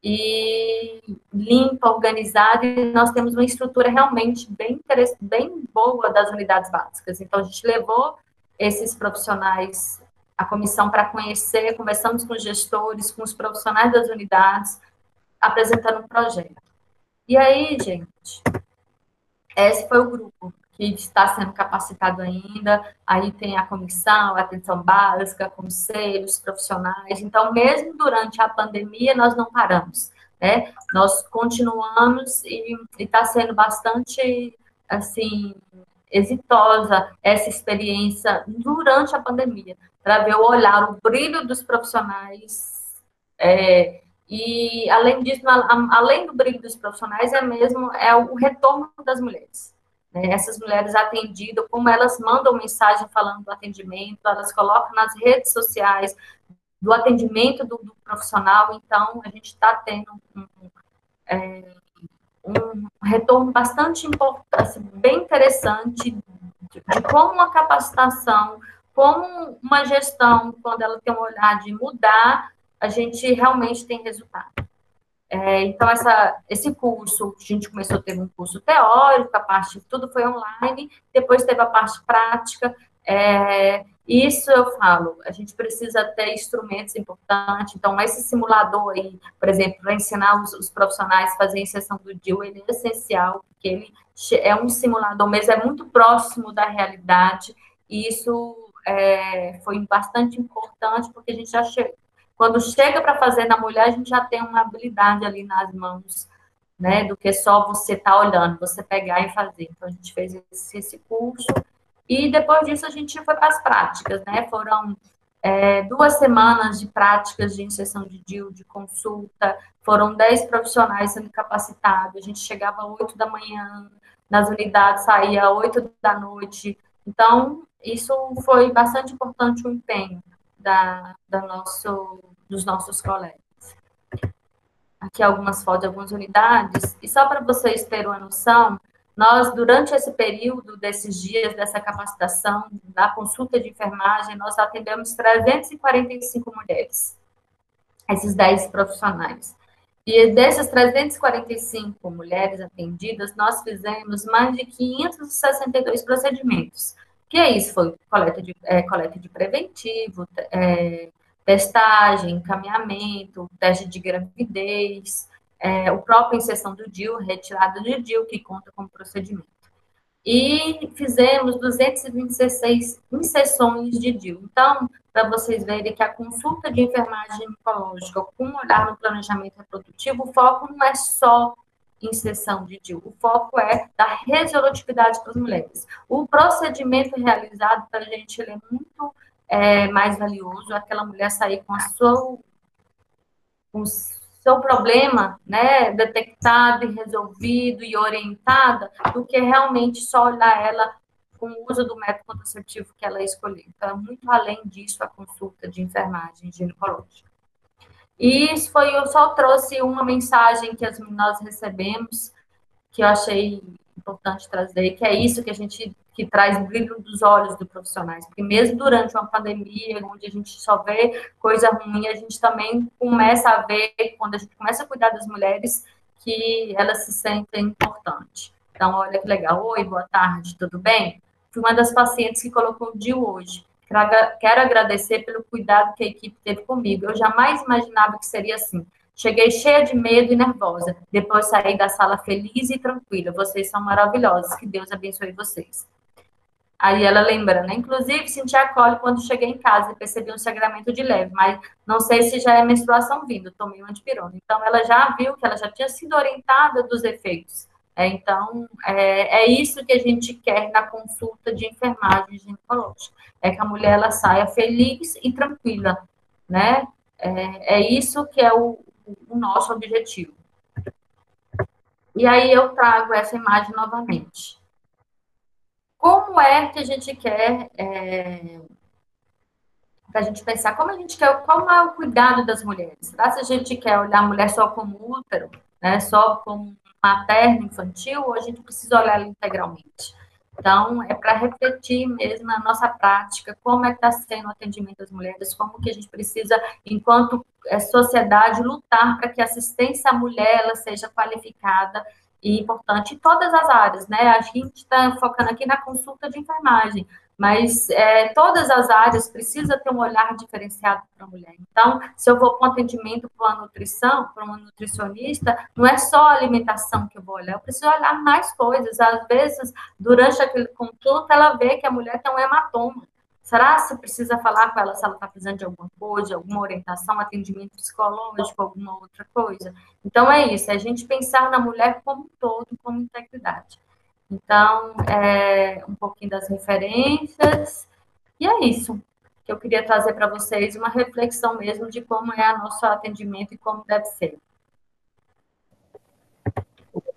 e limpa, organizada, e nós temos uma estrutura realmente bem, bem boa das unidades básicas. Então, a gente levou esses profissionais, a comissão, para conhecer, conversamos com os gestores, com os profissionais das unidades, apresentando um projeto. E aí, gente, esse foi o grupo que está sendo capacitado ainda. Aí tem a comissão, a atenção básica, conselhos, profissionais. Então, mesmo durante a pandemia, nós não paramos. Né? Nós continuamos e está sendo bastante, assim, exitosa essa experiência durante a pandemia, para ver o olhar, o brilho dos profissionais. É, e, além disso, além do brilho dos profissionais, é mesmo é o retorno das mulheres né, essas mulheres atendidas, como elas mandam mensagem falando do atendimento, elas colocam nas redes sociais do atendimento do, do profissional, então a gente está tendo um, é, um, retorno bastante importante, bem interessante de, de como uma capacitação, como uma gestão, quando ela tem um olhar de mudar, a gente realmente tem resultado. É, então, essa, esse curso, a gente começou a ter um curso teórico, a parte, tudo foi online, depois teve a parte prática. É, isso eu falo, a gente precisa ter instrumentos importantes. Então, esse simulador aí, por exemplo, para ensinar os, os, profissionais a fazer a inserção do DIL, ele é essencial, porque ele é um simulador, mas é muito próximo da realidade. E isso é, foi bastante importante, porque a gente já chegou quando chega para fazer na mulher, a gente já tem uma habilidade ali nas mãos, né? Do que só você estar tá olhando, você pegar e fazer. Então, a gente fez esse, esse curso. E depois disso, a gente foi para as práticas, né? Foram é, duas semanas de práticas de inserção de DIL, de consulta, foram dez profissionais sendo capacitados, a gente chegava às oito da manhã nas unidades, saía às oito da noite, então isso foi bastante importante o empenho da, da nosso, dos nossos colegas. Aqui algumas fotos de algumas unidades, e só para vocês terem uma noção, nós, durante esse período, desses dias, dessa capacitação, da consulta de enfermagem, nós atendemos 345 mulheres, esses 10 profissionais. E dessas 345 mulheres atendidas, nós fizemos mais de 562 procedimentos. Que é isso? Foi coleta de, é, coleta de preventivo, é, testagem, encaminhamento, teste de gravidez, é, o próprio inserção do DIL, retirada do DIL, que conta como procedimento. E fizemos 226 inserções de DIL. Então, para vocês verem que a consulta de enfermagem ginecológica com olhar no planejamento reprodutivo, o foco não é só inserção de DIU, o foco é da resolutividade para as mulheres. O procedimento realizado para a gente ele é muito é, mais valioso, aquela mulher sair com a sua com o seu problema, né, detectado e resolvido e orientada, do que realmente só olhar ela com o uso do método contraceptivo que ela escolheu. Então, é muito além disso a consulta de enfermagem ginecológica. E isso foi, eu só trouxe uma mensagem que as, nós recebemos, que eu achei importante trazer, que é isso que a gente que traz brilho dos olhos dos profissionais, porque mesmo durante uma pandemia, onde a gente só vê coisa ruim, a gente também começa a ver, quando a gente começa a cuidar das mulheres, que elas se sentem importantes. Então, olha que legal. Oi, boa tarde, tudo bem? Fui uma das pacientes que colocou o DIU hoje. Quero agradecer pelo cuidado que a equipe teve comigo. Eu jamais imaginava que seria assim. Cheguei cheia de medo e nervosa. Depois saí da sala feliz e tranquila. Vocês são maravilhosos. Que Deus abençoe vocês. Aí ela lembra, né? Inclusive, senti a cólica quando cheguei em casa e percebi um sangramento de leve, mas não sei se já é menstruação vindo. Tomei um antipirona. Então, ela já viu que ela já tinha sido orientada dos efeitos. É, então, é, é, isso que a gente quer na consulta de enfermagem ginecológica, é que a mulher ela saia feliz e tranquila, né? É, é isso que é o, o, nosso objetivo. E aí eu trago essa imagem novamente. Como é que a gente quer, é, para a gente pensar, como a gente quer, qual é o cuidado das mulheres? Se a gente quer olhar a mulher só como útero, né, só como materno, infantil, a gente precisa olhar integralmente? Então, é para refletir mesmo na nossa prática, como é que está sendo o atendimento das mulheres, como que a gente precisa, enquanto é, sociedade, lutar para que a assistência à mulher ela seja qualificada e importante em todas as áreas, né? A gente está focando aqui na consulta de enfermagem, mas é, todas as áreas precisam ter um olhar diferenciado para a mulher. Então, se eu vou para um atendimento para uma nutrição, para uma nutricionista, não é só a alimentação que eu vou olhar, eu preciso olhar mais coisas. Às vezes, durante aquele consulta, ela vê que a mulher tem um hematoma. Será que precisa falar com ela se ela está precisando de alguma coisa, alguma orientação, atendimento psicológico, alguma outra coisa? Então, é isso, é a gente pensar na mulher como um todo, como integridade. Então, é um pouquinho das referências, e é isso que eu queria trazer para vocês, uma reflexão mesmo de como é o nosso atendimento e como deve ser.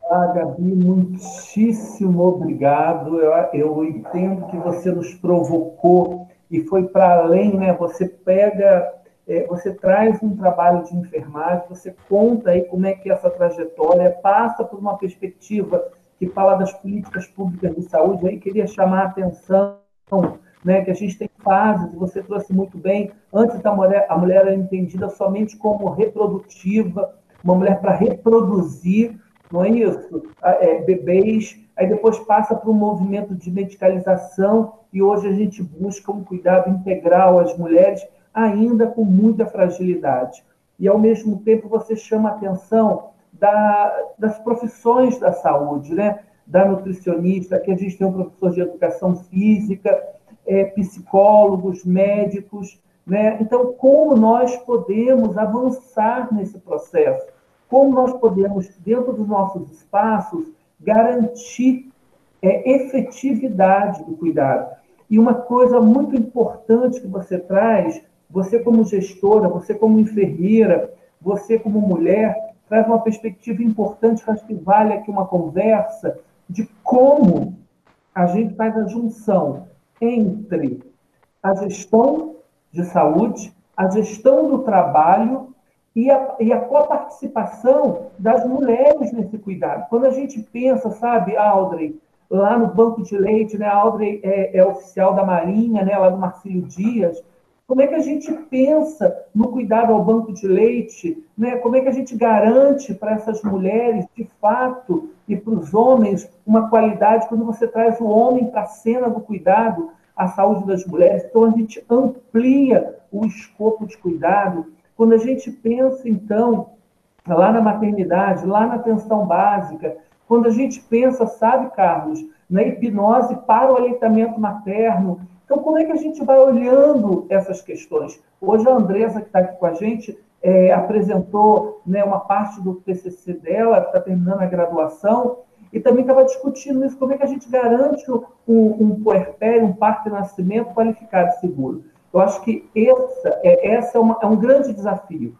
Olá, Gabi, muitíssimo obrigado. Eu, eu entendo que você nos provocou e foi para além, né? Você pega, é, você traz um trabalho de enfermagem, você conta aí como é que essa trajetória passa por uma perspectiva que fala das políticas públicas de saúde, aí queria chamar a atenção, né, que a gente tem fases, você trouxe muito bem, antes a mulher, a mulher era entendida somente como reprodutiva, uma mulher para reproduzir, não é isso? É, bebês, aí depois passa para um movimento de medicalização e hoje a gente busca um cuidado integral às mulheres, ainda com muita fragilidade. E, ao mesmo tempo, você chama atenção da, das profissões da saúde, né? da nutricionista, que a gente tem um professor de educação física, é, psicólogos, médicos. Né? Então, como nós podemos avançar nesse processo? Como nós podemos, dentro dos nossos espaços, garantir é, efetividade do cuidado? E uma coisa muito importante que você traz, você como gestora, você como enfermeira, você como mulher, traz uma perspectiva importante que acho que vale aqui uma conversa de como a gente faz a junção entre a gestão de saúde, a gestão do trabalho e a, e a coparticipação das mulheres nesse cuidado. Quando a gente pensa, sabe, Audrey, lá no banco de leite, né? A Audrey é, é oficial da Marinha, né? Lá do Marcílio Dias. Como é que a gente pensa no cuidado ao banco de leite? Né? Como é que a gente garante para essas mulheres, de fato, e para os homens, uma qualidade quando você traz o homem para a cena do cuidado à saúde das mulheres? Então, a gente amplia o escopo de cuidado. Quando a gente pensa, então, lá na maternidade, lá na atenção básica, quando a gente pensa, sabe, Carlos, na hipnose para o aleitamento materno. Então, como é que a gente vai olhando essas questões? Hoje, a Andresa, que está aqui com a gente, é, apresentou né, uma parte do TCC dela, que está terminando a graduação, e também estava discutindo isso, como é que a gente garante um, um puerpério, um parto de nascimento qualificado e seguro. Eu acho que essa, é, essa é, uma, é um grande desafio.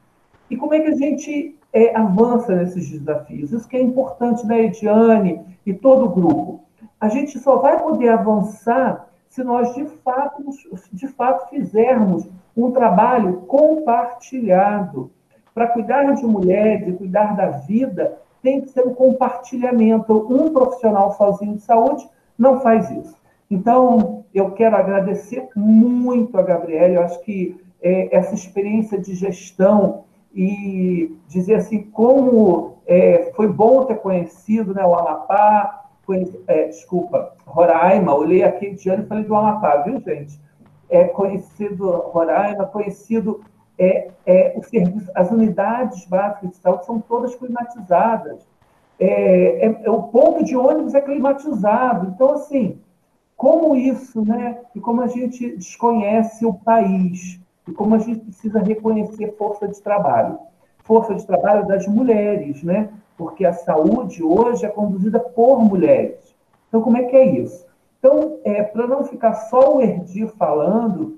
E como é que a gente é, avança nesses desafios. Isso que é importante, né, Ediane e todo o grupo. A gente só vai poder avançar se nós, de fato, de fato fizermos um trabalho compartilhado. Para cuidar de mulheres cuidar da vida, tem que ser um compartilhamento. Um profissional sozinho de saúde não faz isso. Então, eu quero agradecer muito a Gabriela. Eu acho que é, essa experiência de gestão e dizer assim como é, foi bom ter conhecido né, o conheci, é, desculpa, Roraima, olhei aqui de ano e falei do Amapá, viu, gente? É conhecido Roraima, conhecido é, é, o serviço, as unidades básicas de saúde são todas climatizadas. É, é, é, o ponto de ônibus é climatizado. Então, assim, como isso, né? E como a gente desconhece o país e como a gente precisa reconhecer força de trabalho. Força de trabalho das mulheres, né? Porque a saúde hoje é conduzida por mulheres. Então, como é que é isso? Então, é, para não ficar só o Erdi falando,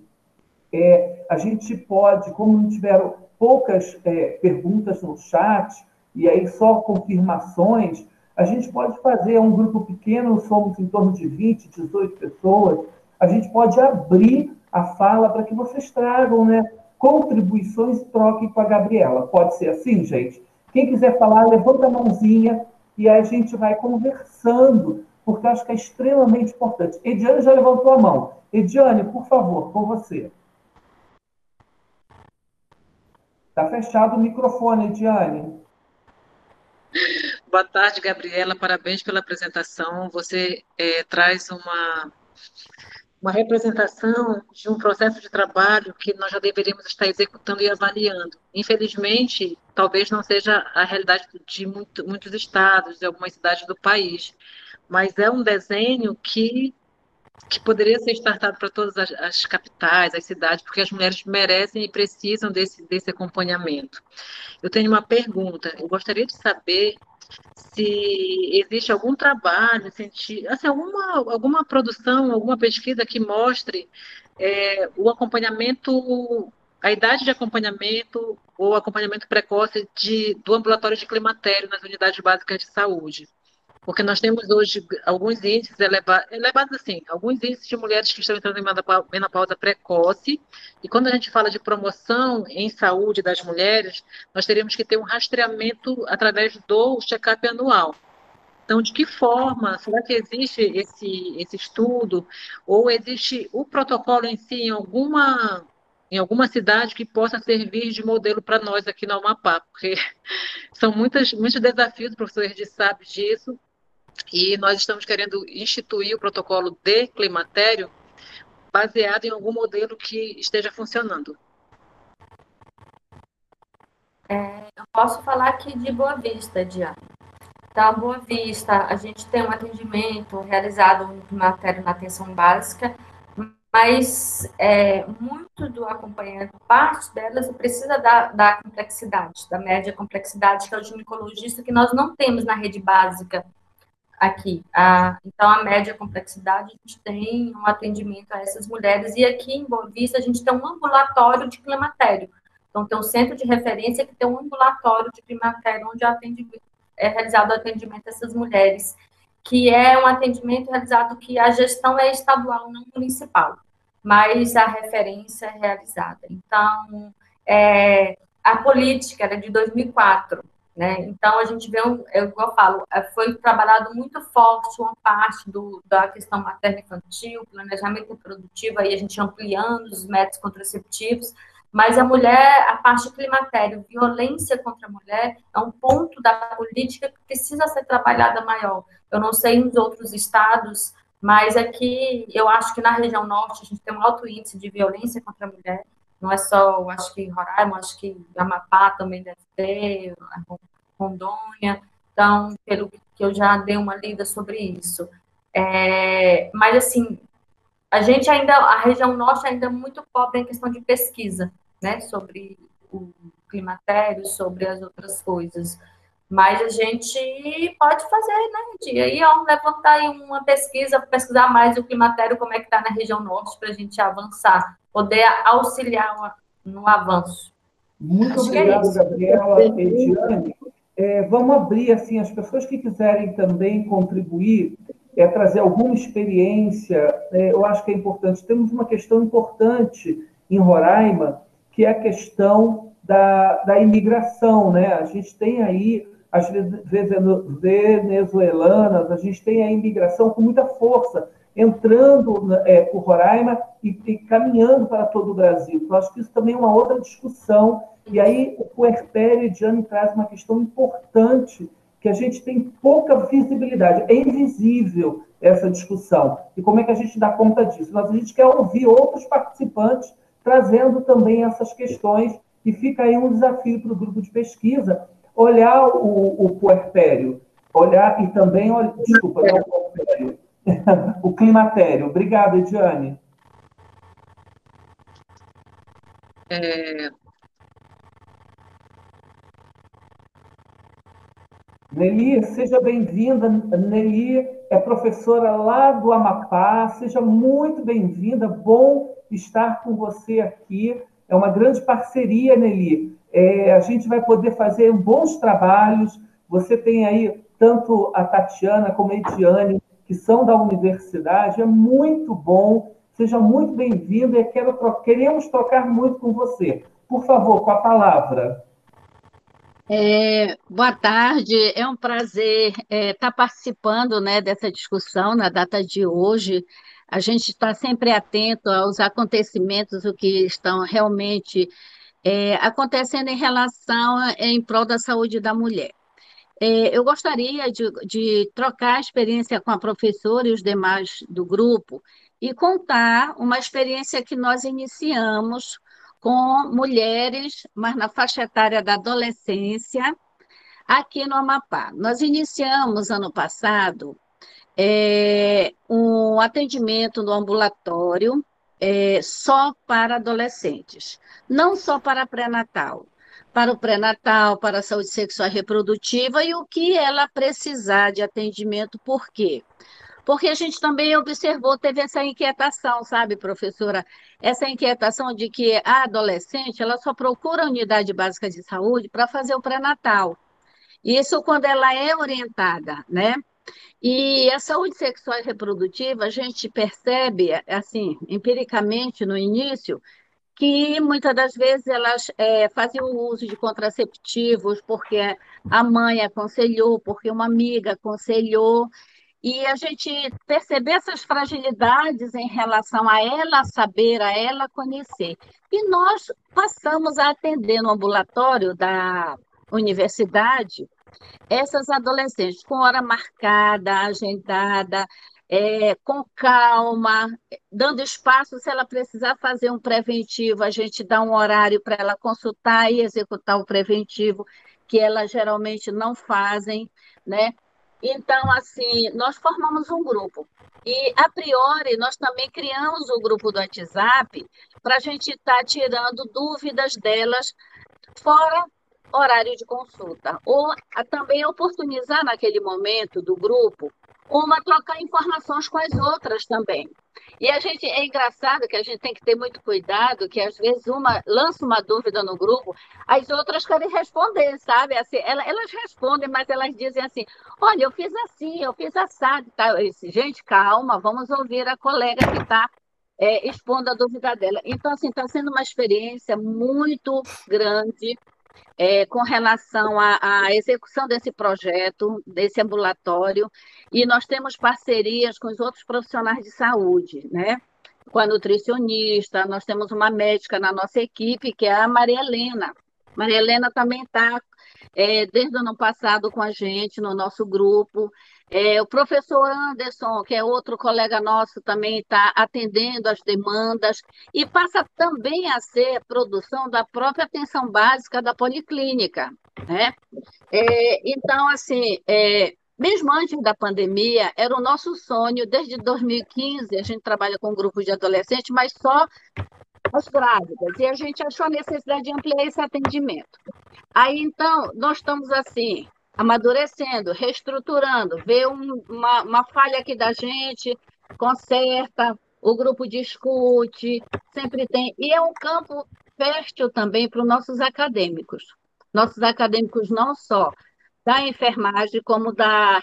é, a gente pode, como não tiveram poucas é, perguntas no chat, e aí só confirmações, a gente pode fazer um grupo pequeno, somos em torno de 20, 18 pessoas, a gente pode abrir a fala para que vocês tragam né, contribuições e troquem com a Gabriela. Pode ser assim, gente? Quem quiser falar, levanta a mãozinha e aí a gente vai conversando, porque acho que é extremamente importante. Ediane já levantou a mão. Ediane, por favor, com você. Está fechado o microfone, Ediane. Boa tarde, Gabriela. Parabéns pela apresentação. Você é, traz uma uma representação de um processo de trabalho que nós já deveríamos estar executando e avaliando. Infelizmente, talvez não seja a realidade de muito, muitos estados, de algumas cidades do país, mas é um desenho que que poderia ser startado para todas as, as, capitais, as cidades, porque as mulheres merecem e precisam desse, desse acompanhamento. Eu tenho uma pergunta, eu gostaria de saber se existe algum trabalho, assim, alguma, alguma produção, alguma pesquisa que mostre é, o acompanhamento, a idade de acompanhamento ou acompanhamento precoce de, do ambulatório de climatério nas unidades básicas de saúde porque nós temos hoje alguns índices elevados, elevados assim, alguns índices de mulheres que estão entrando em menopausa precoce, e quando a gente fala de promoção em saúde das mulheres, nós teríamos que ter um rastreamento através do check-up anual. Então, de que forma, será que existe esse, esse estudo, ou existe o protocolo em si em alguma em alguma cidade que possa servir de modelo para nós aqui no Amapá, porque <laughs> são muitas, muitos desafios, o professor Erdi sabe disso, e nós estamos querendo instituir o protocolo de climatério baseado em algum modelo que esteja funcionando. É, eu posso falar aqui de Boa Vista, Diana. Então, Boa Vista, a gente tem um atendimento realizado no climatério na atenção básica, mas é, muito do acompanhamento, parte delas precisa da, da complexidade, da média complexidade, que é o ginecologista, que nós não temos na rede básica aqui. A, então, a média complexidade, a gente tem um atendimento a essas mulheres, e aqui em Boa Vista a gente tem um ambulatório de climatério. Então, tem um centro de referência que tem um ambulatório de climatério, onde é realizado o atendimento a essas mulheres, que é um atendimento realizado que a gestão é estadual, não municipal, mas a referência é realizada. Então, é, a política era de 2004, né? Então, a gente vê, um, é eu, eu falo, é, foi trabalhado muito forte uma parte do, da questão materno-infantil, planejamento reprodutivo, aí a gente ampliando os métodos contraceptivos, mas a mulher, a parte climatério, violência contra a mulher, é um ponto da política que precisa ser trabalhada maior. Eu não sei nos outros estados, mas aqui eu acho que na região norte a gente tem um alto índice de violência contra a mulher. Não é só, acho que Roraima, acho que Amapá também deve ter, Rondônia. Então, pelo que eu já dei uma lida sobre isso. É, mas assim, a gente ainda, a região norte ainda é muito pobre em questão de pesquisa, né, sobre o climatério, sobre as outras coisas. Mas a gente pode fazer, né, dia aí, ó, levantar aí uma pesquisa, pesquisar mais o climatério, como é que está na região norte, para a gente avançar, poder auxiliar no avanço. Muito Acho obrigado, é Gabriela Ediane. É, vamos abrir, assim, as pessoas que quiserem também contribuir, é, trazer alguma experiência, é, eu acho que é importante. Temos uma questão importante em Roraima, que é a questão da, da imigração, né? A gente tem aí as venezuelanas, a gente tem a imigração com muita força, entrando é, por Roraima e, e, caminhando para todo o Brasil. Então, acho que isso também é uma outra discussão. E aí o Puerpério e Gianni traz uma questão importante que a gente tem pouca visibilidade, é invisível essa discussão. E como é que a gente dá conta disso? Mas a gente quer ouvir outros participantes trazendo também essas questões, e fica aí um desafio para o grupo de pesquisa, olhar o, o puerpério, olhar e também, olha, desculpa, não o puerpério, <laughs> o climatério. Obrigado, Ediane. É, Nelly, seja bem-vinda. Nelly é professora lá do Amapá. Seja muito bem-vinda. Bom estar com você aqui. É uma grande parceria, Nelly. É, a gente vai poder fazer bons trabalhos. Você tem aí tanto a Tatiana como a Ediane, que são da universidade. É muito bom. Seja muito bem-vinda. Queremos trocar muito com você. Por favor, com a palavra. É, boa tarde, é um prazer estar é, tá participando né, dessa discussão na data de hoje. A gente está sempre atento aos acontecimentos, o que estão realmente é, acontecendo em relação em prol da saúde da mulher. É, eu gostaria de, de trocar a experiência com a professora e os demais do grupo e contar uma experiência que nós iniciamos com mulheres, mas na faixa etária da adolescência, aqui no Amapá. Nós iniciamos ano passado é, um atendimento no ambulatório é, só para adolescentes, não só para pré-natal, para o pré-natal, para a saúde sexual e reprodutiva e o que ela precisar de atendimento, por quê? Porque a gente também observou, teve essa inquietação, sabe, professora? Essa inquietação de que a adolescente ela só procura a unidade básica de saúde para fazer o pré-natal. Isso quando ela é orientada, né? E a saúde sexual e reprodutiva, a gente percebe, assim, empiricamente no início, que muitas das vezes elas é, faziam uso de contraceptivos porque a mãe aconselhou, porque uma amiga aconselhou, e a gente perceber essas fragilidades em relação a ela saber, a ela conhecer. E nós passamos a atender no ambulatório da universidade essas adolescentes com hora marcada, agendada, é, com calma, dando espaço, se ela precisar fazer um preventivo, a gente dá um horário para ela consultar e executar o preventivo, que elas geralmente não fazem, né? Então, assim, nós formamos um grupo. E, a priori, nós também criamos o grupo do WhatsApp para a gente estar tá tirando dúvidas delas fora horário de consulta. Ou também oportunizar naquele momento do grupo uma trocar informações com as outras também. E a gente é engraçado que a gente tem que ter muito cuidado, que às vezes uma lança uma dúvida no grupo, as outras querem responder, sabe? Assim, elas respondem, mas elas dizem assim: olha, eu fiz assim, eu fiz assado. Tá? Disse, gente, calma, vamos ouvir a colega que está é, expondo a dúvida dela. Então, assim, está sendo uma experiência muito grande é, com relação à, à, execução desse projeto, desse ambulatório, e nós temos parcerias com os outros profissionais de saúde, né? Com a nutricionista, nós temos uma médica na nossa equipe, que é a Maria Helena. Maria Helena também está é, desde o ano passado com a gente no nosso grupo. É, o professor Anderson, que é outro colega nosso, também está atendendo as demandas e passa também a ser produção da própria atenção básica da policlínica. Né? É, então, assim, é, mesmo antes da pandemia, era o nosso sonho, desde 2015, a gente trabalha com grupos de adolescentes, mas só as grávidas, e a gente achou a necessidade de ampliar esse atendimento. Aí, então, nós estamos assim, amadurecendo, reestruturando, vê um, uma, uma falha aqui da gente, conserta, o grupo discute, sempre tem. E é um campo fértil também para os nossos acadêmicos. Nossos acadêmicos não só da enfermagem, como da,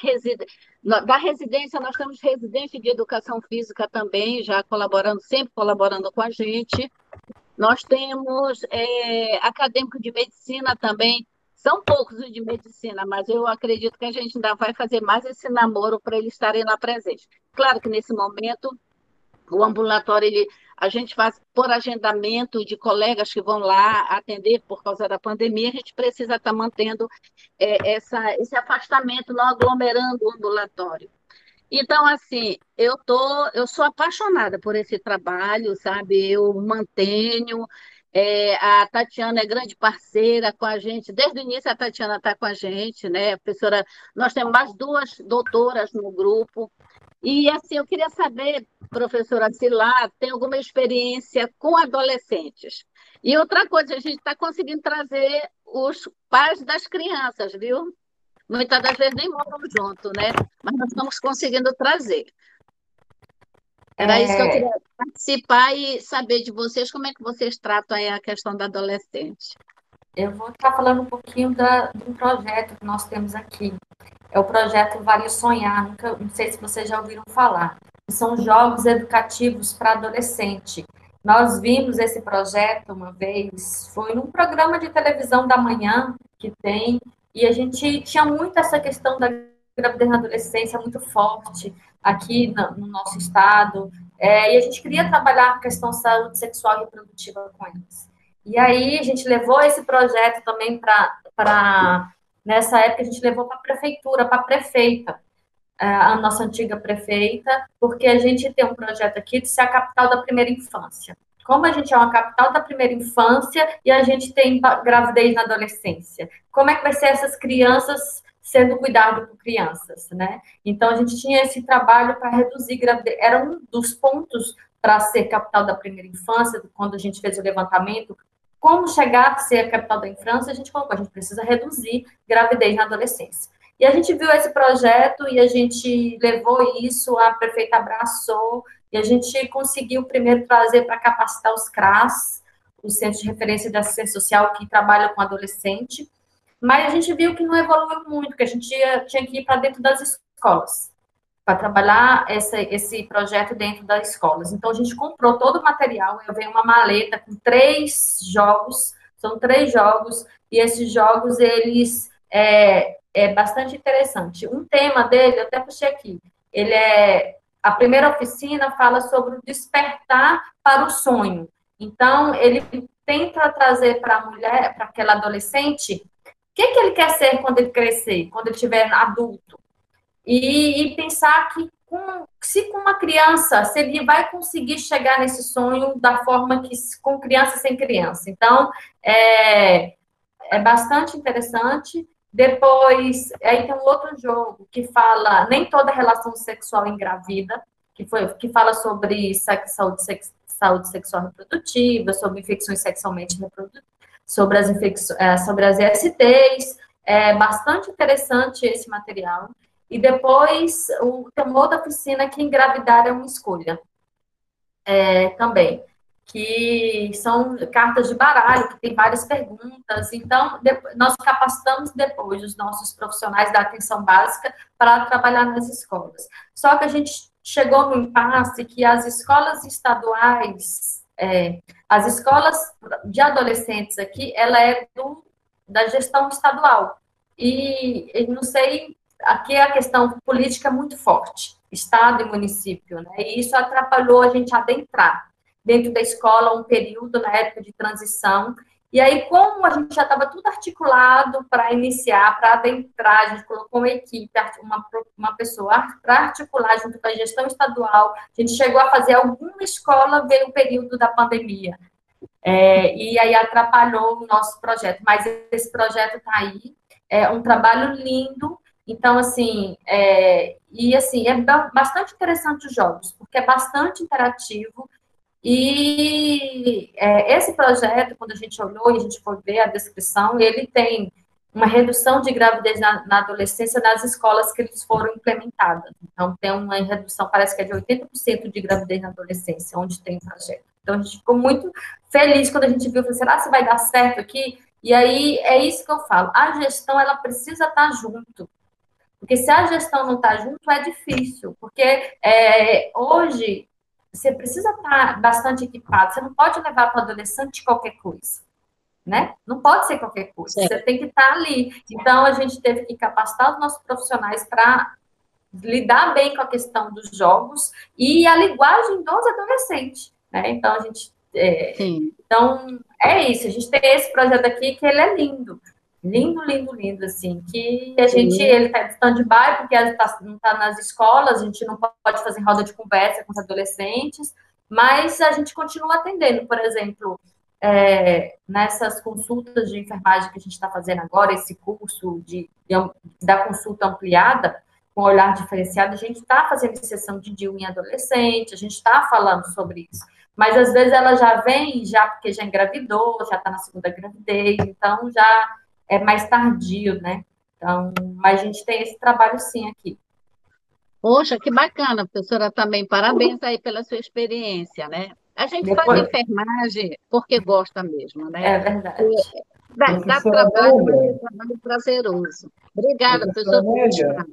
da residência, nós temos residente de educação física também, já colaborando, sempre colaborando com a gente. Nós temos é, acadêmico de medicina também, são poucos os de medicina, mas eu acredito que a gente ainda vai fazer mais esse namoro para eles estarem lá presentes. Claro que nesse momento o ambulatório ele, a gente faz por agendamento de colegas que vão lá atender por causa da pandemia, a gente precisa estar tá mantendo é, essa, esse afastamento, não aglomerando o ambulatório. Então, assim, eu tô, eu sou apaixonada por esse trabalho, sabe? Eu mantenho, é, a Tatiana é grande parceira com a gente, desde o início a Tatiana está com a gente, né? Professora, nós temos mais duas doutoras no grupo. E assim, eu queria saber, professora, se lá tem alguma experiência com adolescentes. E outra coisa, a gente está conseguindo trazer os pais das crianças, viu? Muitas das vezes nem moram junto, né? Mas nós estamos conseguindo trazer. Era é... isso que eu é. queria participar e saber de vocês como é que vocês tratam aí a questão da adolescente. Eu vou estar falando um pouquinho da, de um projeto que nós temos aqui. É o projeto Vale Sonhar, nunca, não sei se vocês já ouviram falar. São jogos educativos para adolescente. Nós vimos esse projeto uma vez, foi num programa de televisão da manhã que tem, e a gente tinha muito essa questão da gravidez na adolescência muito forte aqui no, no nosso estado, é, e a gente queria trabalhar a questão de saúde sexual e reprodutiva com eles. E aí a gente levou esse projeto também para, nessa época, a gente levou para a prefeitura, para a prefeita, é, a nossa antiga prefeita, porque a gente tem um projeto aqui de ser a capital da primeira infância. Como a gente é uma capital da primeira infância e a gente tem gravidez na adolescência, como é que vai ser essas crianças sendo cuidado por crianças, né? Então a gente tinha esse trabalho para reduzir gravidez, era um dos pontos para ser capital da primeira infância, quando a gente fez o levantamento, como chegar a ser a capital da infância, a gente colocou, a gente precisa reduzir gravidez na adolescência. E a gente viu esse projeto e a gente levou isso, a prefeita abraçou, e a gente conseguiu primeiro trazer para capacitar os CRAS, os Centros de Referência de Assistência Social que trabalham com adolescente, mas a gente viu que não evoluiu muito, que a gente tinha, tinha que ir para dentro das escolas, para trabalhar essa, esse projeto dentro das escolas. Então, a gente comprou todo o material, eu venho uma maleta com três jogos, são três jogos, e esses jogos, eles, é, é bastante interessante. Um tema dele, eu até puxei aqui, ele é, a primeira oficina fala sobre o despertar para o sonho. Então, ele tenta trazer para a mulher, para aquela adolescente, que, que ele quer ser quando ele crescer, quando ele tiver adulto? E, e pensar que com, se com uma criança, se ele vai conseguir chegar nesse sonho da forma que com criança sem criança. Então, é, é bastante interessante. Depois, aí tem um outro jogo que fala nem toda relação sexual engravida, que, foi, que fala sobre sexo, saúde, saúde sexual reprodutiva, sobre infecções sexualmente reprodutivas sobre as, infecções, é, sobre as ESTs. É bastante interessante esse material. E depois, o, tem uma outra oficina que engravidar é uma escolha. É, também que são cartas de baralho, que tem várias perguntas. Então, nós capacitamos depois os nossos profissionais da atenção básica para trabalhar nas escolas. Só que a gente chegou no impasse que as escolas estaduais é, as escolas de adolescentes aqui, ela é do da gestão estadual. E, não sei, aqui a questão política é muito forte, Estado e município, né? E isso atrapalhou a gente adentrar dentro da escola um período na época de transição. E aí, como a gente já estava tudo articulado para iniciar, para adentrar, a gente colocou uma equipe, uma, uma pessoa para articular junto com a gestão estadual. A gente chegou a fazer alguma escola, veio o período da pandemia. É, e aí atrapalhou o nosso projeto. Mas esse projeto está aí, é um trabalho lindo. Então, assim, é, e assim, é bastante interessante os jogos, porque é bastante interativo. E é, esse projeto, quando a gente olhou e a gente foi ver a descrição, ele tem uma redução de gravidez na, na, adolescência nas escolas que eles foram implementadas. Então, tem uma redução, parece que é de 80% de gravidez na adolescência, onde tem projeto. Então, a gente ficou muito feliz quando a gente viu, falou, será que vai dar certo aqui? E aí, é isso que eu falo, a gestão, ela precisa estar junto. Porque se a gestão não está junto, é difícil. Porque é, hoje, você precisa estar bastante equipado. Você não pode levar para o adolescente qualquer coisa. Né? Não pode ser qualquer coisa. Você tem que estar ali. Então, a gente teve que capacitar os nossos profissionais para lidar bem com a questão dos jogos e a linguagem dos adolescentes. Né? Então, a gente. É, então, é isso. A gente tem esse projeto aqui que ele é lindo. Lindo, lindo, lindo, assim. Que a gente, Sim. ele está em stand-by, porque tá, não está nas escolas, a gente não pode fazer roda de conversa com os adolescentes, mas a gente continua atendendo, por exemplo. É, nessas consultas de enfermagem que a gente está fazendo agora, esse curso de, de, da consulta ampliada, com olhar diferenciado, a gente está fazendo sessão de DIU em adolescente, a gente está falando sobre isso. Mas às vezes ela já vem, já porque já engravidou, já está na segunda gravidez, então já é mais tardio, né? Então, mas a gente tem esse trabalho sim aqui. Poxa, que bacana, professora, também. Parabéns aí pela sua experiência, né? A gente Depois... faz enfermagem porque gosta mesmo, né? É verdade. dá, dá trabalho, mas é um trabalho prazeroso. Obrigada, professora. Professora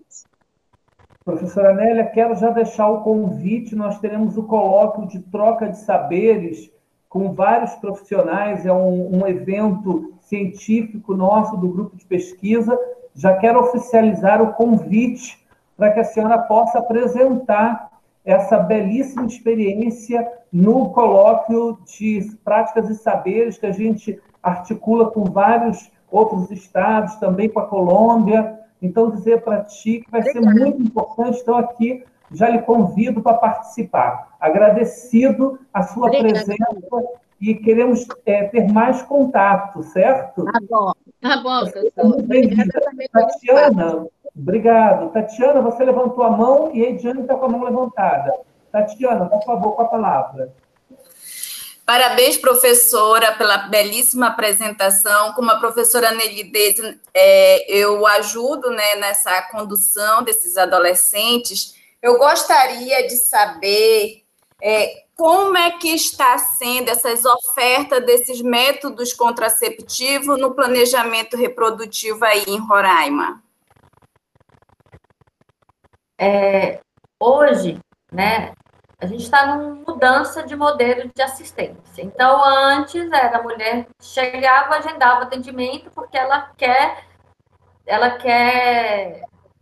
Professora Nélia, quero já deixar o convite. Nós teremos o colóquio de troca de saberes com vários profissionais. É um, um evento científico nosso do grupo de pesquisa. Já quero oficializar o convite para que a senhora possa apresentar essa belíssima experiência no colóquio de práticas e saberes que a gente articula com vários outros estados, também com a Colômbia. Então, dizer para ti que vai ser muito importante. Então, aqui já lhe convido para participar. Agradecido a sua presença e queremos é, ter mais contato, certo? Tá bom, tá bom, professor. Tatiana, obrigado. Tatiana, você levantou a mão e a Ediane está com a mão levantada. Tatiana, por favor, com a palavra. Parabéns, professora, pela belíssima apresentação. Como a professora Nelidez, é, eu ajudo né, nessa condução desses adolescentes. Eu gostaria de saber é, como é que está sendo essas ofertas desses métodos contraceptivos no planejamento reprodutivo aí em Roraima. É, hoje, né, a gente está numa mudança de modelo de assistência. Então, antes era a mulher chegava, agendava atendimento porque ela quer, ela quer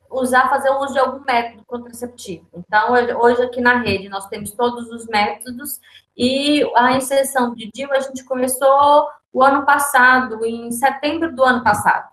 usar, fazer uso de algum método contraceptivo. Então, hoje aqui na rede nós temos todos os métodos e a inserção de DIU a gente começou o ano passado, em setembro do ano passado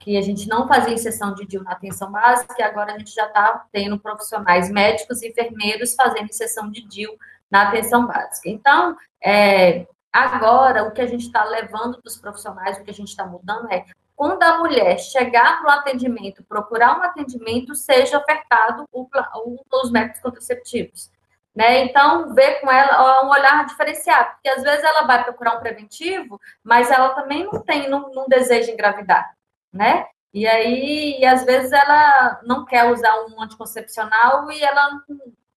que a gente não fazia inserção de DIU na atenção básica, e agora a gente já está tendo profissionais médicos e enfermeiros fazendo inserção de DIU na atenção básica. Então, é, agora, o que a gente está levando dos profissionais, o que a gente está mudando é, quando a mulher chegar no atendimento, procurar um atendimento, seja ofertado o, os métodos contraceptivos. Né? Então, ver com ela um olhar diferenciado, porque às vezes ela vai procurar um preventivo, mas ela também não tem, não, não deseja engravidar né? E aí, e às vezes ela não quer usar um anticoncepcional e ela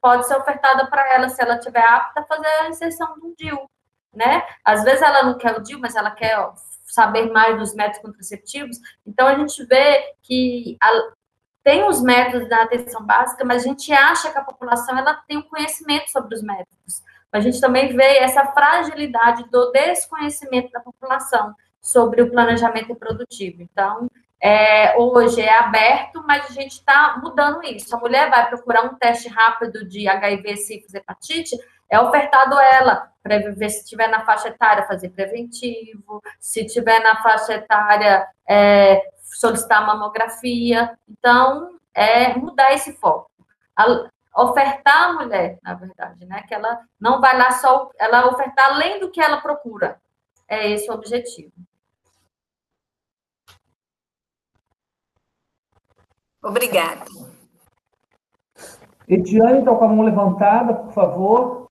pode ser ofertada para ela, se ela tiver apta, fazer a inserção de um DIU, né? Às vezes ela não quer o DIU, mas ela quer saber mais dos métodos contraceptivos. Então, a gente vê que a, tem os métodos da atenção básica, mas a gente acha que a população ela tem um conhecimento sobre os métodos. A gente também vê essa fragilidade do desconhecimento da população sobre o planejamento reprodutivo. Então, é, hoje é aberto, mas a gente está mudando isso. A mulher vai procurar um teste rápido de HIV, sífilis, hepatite, é ofertado ela para ver se tiver na faixa etária fazer preventivo, se tiver na faixa etária é, solicitar mamografia. Então, é mudar esse foco. A, ofertar a mulher, na verdade, né? Que ela não vai lá só, ela ofertar além do que ela procura. É esse o objetivo. Obrigada. Ediane está com a mão levantada, por favor.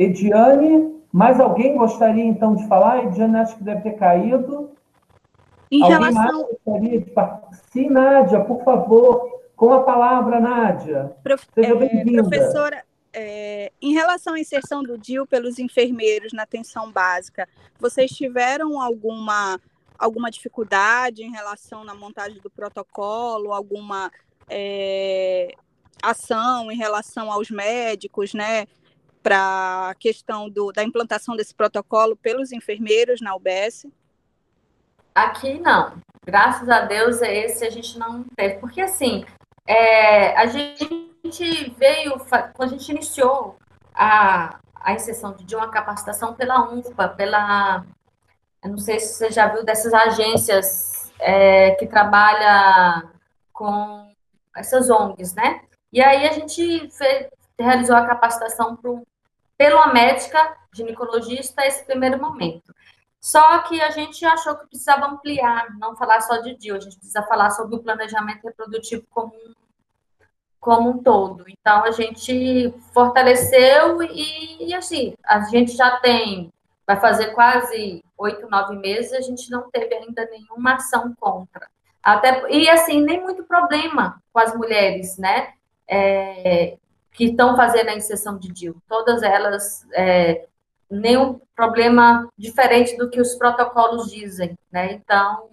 Ediane, mais alguém gostaria então de falar? Ediane acho que deve ter caído. Em alguém relação... mais gostaria de Sim, Nádia, por favor, com a palavra, Nádia. Prof... Seja é, bem-vinda. Professora, é, em relação à inserção do DIL pelos enfermeiros na atenção básica, vocês tiveram alguma, alguma dificuldade em relação na montagem do protocolo, alguma é, ação em relação aos médicos, né? Para a questão do, da implantação desse protocolo pelos enfermeiros na UBS? Aqui não. Graças a Deus é esse a gente não teve. Porque assim, é, a gente veio, quando a gente iniciou a, a inserção de uma capacitação pela UNFPA, pela. Eu não sei se você já viu dessas agências é, que trabalha com essas ONGs, né? E aí a gente fez, realizou a capacitação pro, pela médica ginecologista esse primeiro momento. Só que a gente achou que precisava ampliar, não falar só de DIU, a gente precisa falar sobre o planejamento reprodutivo como um, como um todo. Então, a gente fortaleceu e, e assim, a gente já tem, vai fazer quase oito, nove meses, a gente não teve ainda nenhuma ação contra. Até, e assim, nem muito problema com as mulheres, né? É, que estão fazendo a inserção de DIL. Todas elas, é, nenhum problema diferente do que os protocolos dizem, né? Então,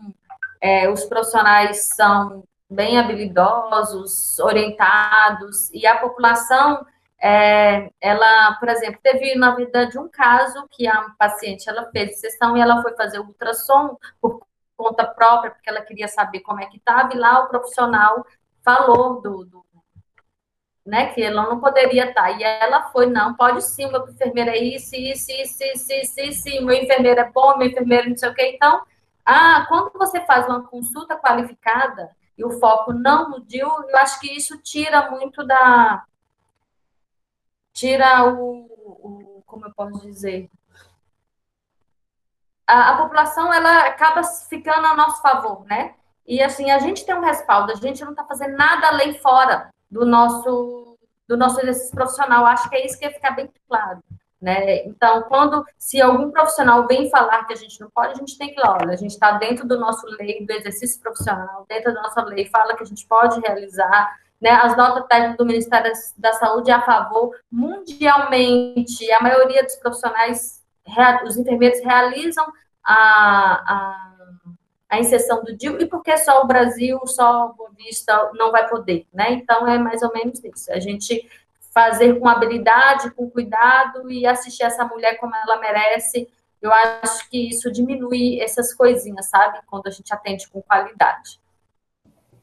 é, os profissionais são bem habilidosos, orientados, e a população, é, ela, por exemplo, teve, na verdade, um caso que a paciente, ela fez sessão e ela foi fazer ultrassom por conta própria, porque ela queria saber como é que estava, e lá o profissional falou do, do né, que ela não poderia estar. E ela foi, não, pode sim, meu enfermeiro é isso, isso, isso, isso, isso, isso, meu enfermeiro é bom, meu enfermeiro não sei o quê. Então, ah, quando você faz uma consulta qualificada e o foco não DIU, eu acho que isso tira muito da... Tira o... o como eu posso dizer? A, a população, ela acaba ficando a nosso favor, né? E, assim, a gente tem um respaldo, a gente não está fazendo nada além fora do nosso, do nosso exercício profissional. Acho que é isso que ia ficar bem claro. Né? Então, quando se algum profissional vem falar que a gente não pode, a gente tem que, olha, a gente está dentro do nosso lei do exercício profissional, dentro da nossa lei fala que a gente pode realizar, né? As notas técnicas do Ministério da Saúde é a favor mundialmente, a maioria dos profissionais, os enfermeiros realizam a a inserção do DIU, e porque só o Brasil, só o Vista não vai poder, né? Então, é mais ou menos isso. A gente fazer com habilidade, com cuidado e assistir essa mulher como ela merece. Eu acho que isso diminui essas coisinhas, sabe? Quando a gente atende com qualidade.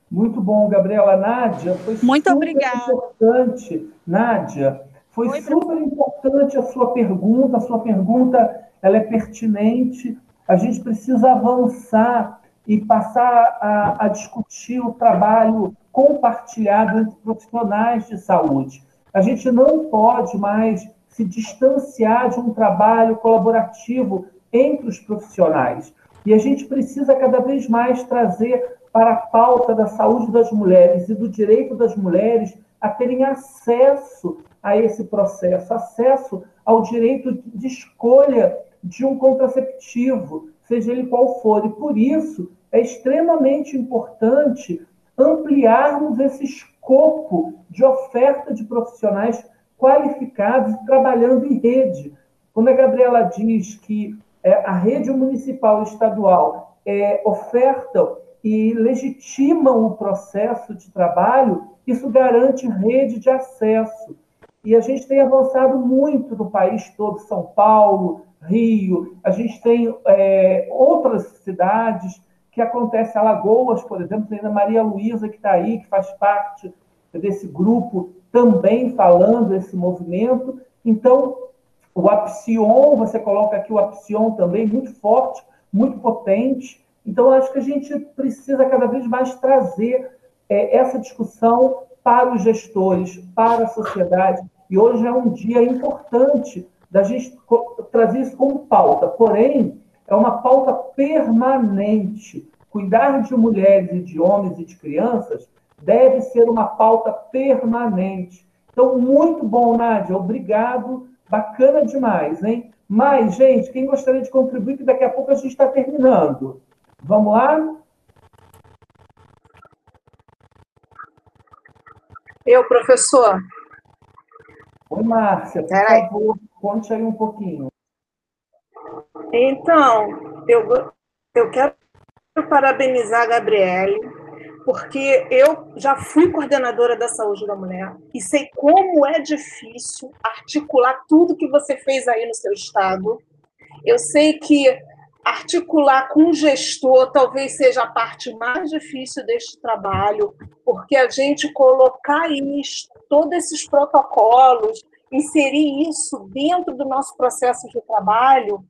Muito bom, Gabriela. Nádia, foi Muito super obrigada. importante. Nádia, foi Oi, super importante a sua pergunta. A sua pergunta ela é pertinente a gente precisa avançar e passar a, a discutir o trabalho compartilhado entre profissionais de saúde. A gente não pode mais se distanciar de um trabalho colaborativo entre os profissionais. E a gente precisa cada vez mais trazer para a pauta da saúde das mulheres e do direito das mulheres a terem acesso a esse processo, acesso ao direito de escolha de um contraceptivo, seja ele qual for. E por isso é extremamente importante ampliarmos esse escopo de oferta de profissionais qualificados trabalhando em rede. Quando a Gabriela diz que é, a rede municipal e estadual é, oferta e legitimam o processo de trabalho, isso garante rede de acesso. E a gente tem avançado muito no país todo, São Paulo, Rio, a gente tem é, outras cidades que acontece, Alagoas, por exemplo, tem a Maria Luísa que está aí, que faz parte desse grupo, também falando esse movimento. Então, o Apsion, você coloca aqui o Apsion também, muito forte, muito potente. Então, acho que a gente precisa cada vez mais trazer é, essa discussão para os gestores, para a sociedade. E hoje é um dia importante da gente trazer isso como pauta. Porém, é uma pauta permanente. Cuidar de mulheres e de homens e de crianças deve ser uma pauta permanente. Então, muito bom, Nádia. Obrigado. Bacana demais, hein? Mas, gente, quem gostaria de contribuir, que daqui a pouco a gente está terminando. Vamos lá? Eu, professor. Oi, Márcia, por Pera favor, conte aí um pouquinho. Então, eu, eu quero parabenizar a Gabriele, porque eu já fui coordenadora da saúde da mulher e sei como é difícil articular tudo que você fez aí no seu estado. Eu sei que articular com o gestor talvez seja a parte mais difícil deste trabalho, porque a gente colocar isso, todos esses protocolos, inserir isso dentro do nosso processo de trabalho,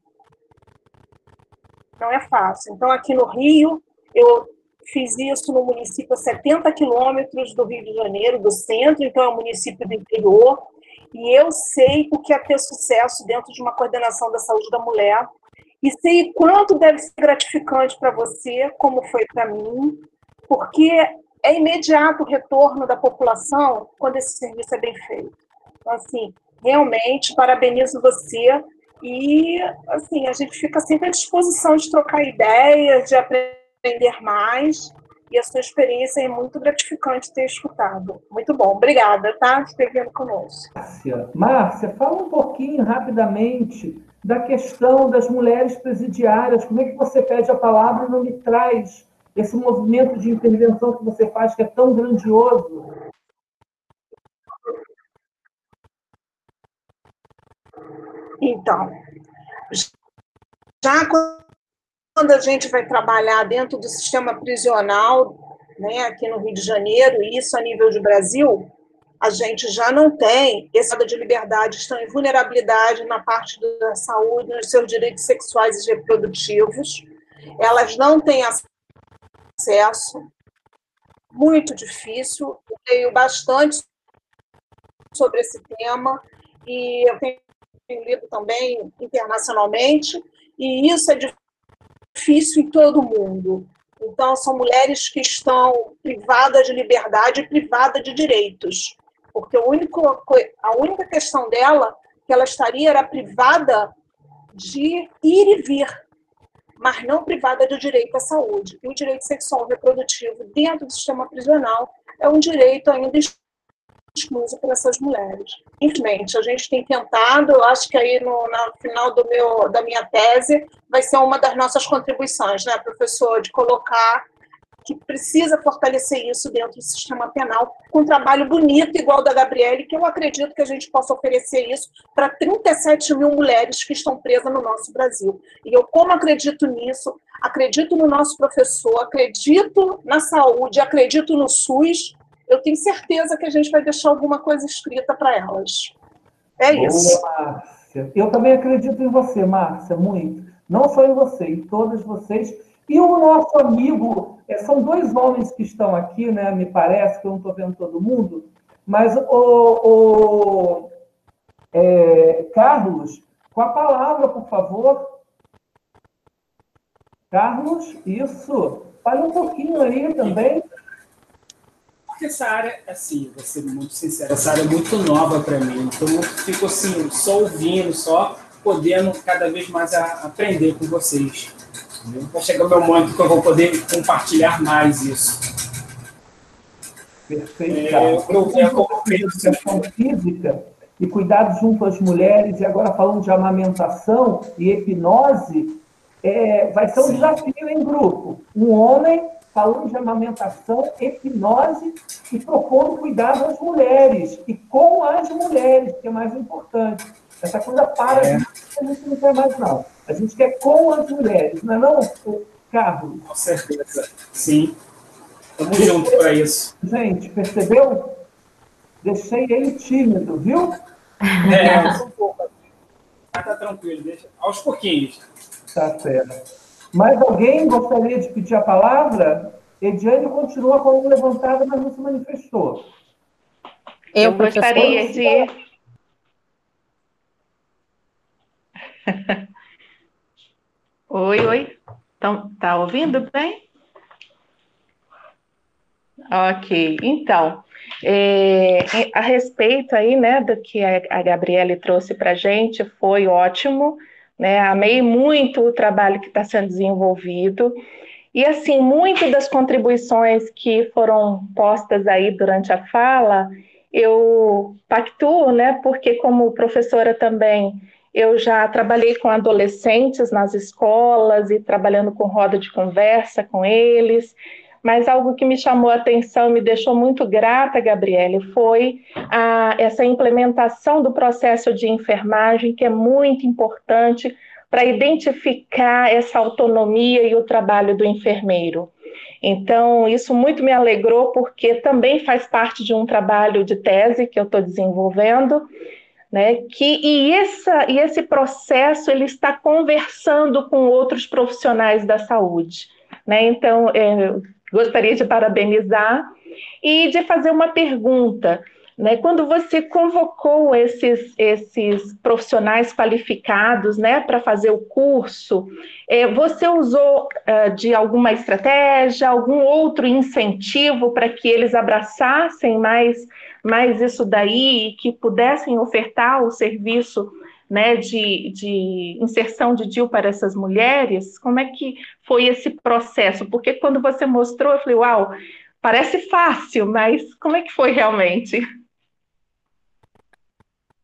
não é fácil. Então, aqui no Rio, eu fiz isso no município a 70 quilômetros do Rio de Janeiro, do centro, então é um município do interior, e eu sei o que é ter sucesso dentro de uma coordenação da saúde da mulher, e sei quanto deve ser gratificante para você, como foi para mim, porque é imediato o retorno da população quando esse serviço é bem feito. Então, assim, realmente, parabenizo você e, assim, a gente fica sempre à disposição de trocar ideias, de aprender mais. E a sua experiência é muito gratificante ter escutado. Muito bom. Obrigada, tá? Escrevendo conosco. Márcia, Márcia, fala um pouquinho rapidamente da questão das mulheres presidiárias. Como é que você pede a palavra e não me traz esse movimento de intervenção que você faz, que é tão grandioso? Então, já quando a gente vai trabalhar dentro do sistema prisional, né, aqui no Rio de Janeiro, e isso a nível de Brasil, a gente já não tem esse de liberdade, estão em vulnerabilidade na parte da saúde, nos seus direitos sexuais e reprodutivos. Elas não têm acesso, muito difícil. Eu leio bastante sobre esse tema e eu tenho lido também internacionalmente, e isso é difícil em todo mundo. Então, são mulheres que estão privadas de liberdade e privadas de direitos porque o único, a única questão dela que ela estaria era privada de ir e vir, mas não privada do direito à saúde. E o direito sexual reprodutivo dentro do sistema prisional é um direito ainda excluso para essas mulheres. Infelizmente, a gente tem tentado, eu acho que aí no, no final do meu, da minha tese vai ser uma das nossas contribuições, né, professor, de colocar que precisa fortalecer isso dentro do sistema penal, com um trabalho bonito, igual da Gabriele, que eu acredito que a gente possa oferecer isso para 37 mil mulheres que estão presas no nosso Brasil. E eu, como acredito nisso, acredito no nosso professor, acredito na saúde, acredito no SUS, eu tenho certeza que a gente vai deixar alguma coisa escrita para elas. É Boa, isso. Márcia. Eu também acredito em você, Márcia, muito. Não só em você, em todas vocês e o nosso amigo, é, são dois homens que estão aqui, né? Me parece que eu não estou vendo todo mundo, mas o, o é, Carlos, com a palavra, por favor. Carlos, isso. Fale um pouquinho aí também. Porque essa área, assim, vou ser muito sincero, essa área é muito nova para mim. Então eu fico assim, só ouvindo, só podendo cada vez mais aprender com vocês. Vai chegar o meu momento que eu vou poder compartilhar mais isso. Perfeito. É, eu a educação física e cuidado junto às mulheres, e agora falando de amamentação e hipnose, é, vai ser um Sim. desafio em grupo. Um homem falando de amamentação, hipnose e propondo cuidado às mulheres, e com as mulheres, que é mais importante. Essa coisa para, é. a gente não quer mais, não. A gente quer com as mulheres, não é não, Carlos? Com certeza, sim. Estamos juntos para isso. Gente, percebeu? Deixei ele tímido, viu? É, um pouco. Mas tá tranquilo, deixa. Aos pouquinhos. Tá certo. Mais alguém gostaria de pedir a palavra? Ediane continua com a mão levantada, mas não se manifestou. Eu, Eu gostaria de. <laughs> oi, oi. Então, tá ouvindo bem? Ok, então, é, a respeito aí, né, do que a, a Gabriele trouxe para a gente, foi ótimo, né, amei muito o trabalho que está sendo desenvolvido, e assim, muitas das contribuições que foram postas aí durante a fala, eu pactuo, né, porque como professora também, eu já trabalhei com adolescentes nas escolas e trabalhando com roda de conversa com eles, mas algo que me chamou a atenção me deixou muito grata, Gabriele, foi a, essa implementação do processo de enfermagem, que é muito importante para identificar essa autonomia e o trabalho do enfermeiro. Então, isso muito me alegrou, porque também faz parte de um trabalho de tese que eu estou desenvolvendo, né, que, e, essa, e esse processo ele está conversando com outros profissionais da saúde. Né? Então, é, gostaria de parabenizar e de fazer uma pergunta. Né, quando você convocou esses, esses profissionais qualificados né, para fazer o curso, é, você usou é, de alguma estratégia, algum outro incentivo para que eles abraçassem mais, mais isso daí que pudessem ofertar o serviço né, de, de inserção de DIL para essas mulheres, como é que foi esse processo? Porque quando você mostrou, eu falei, uau, parece fácil, mas como é que foi realmente?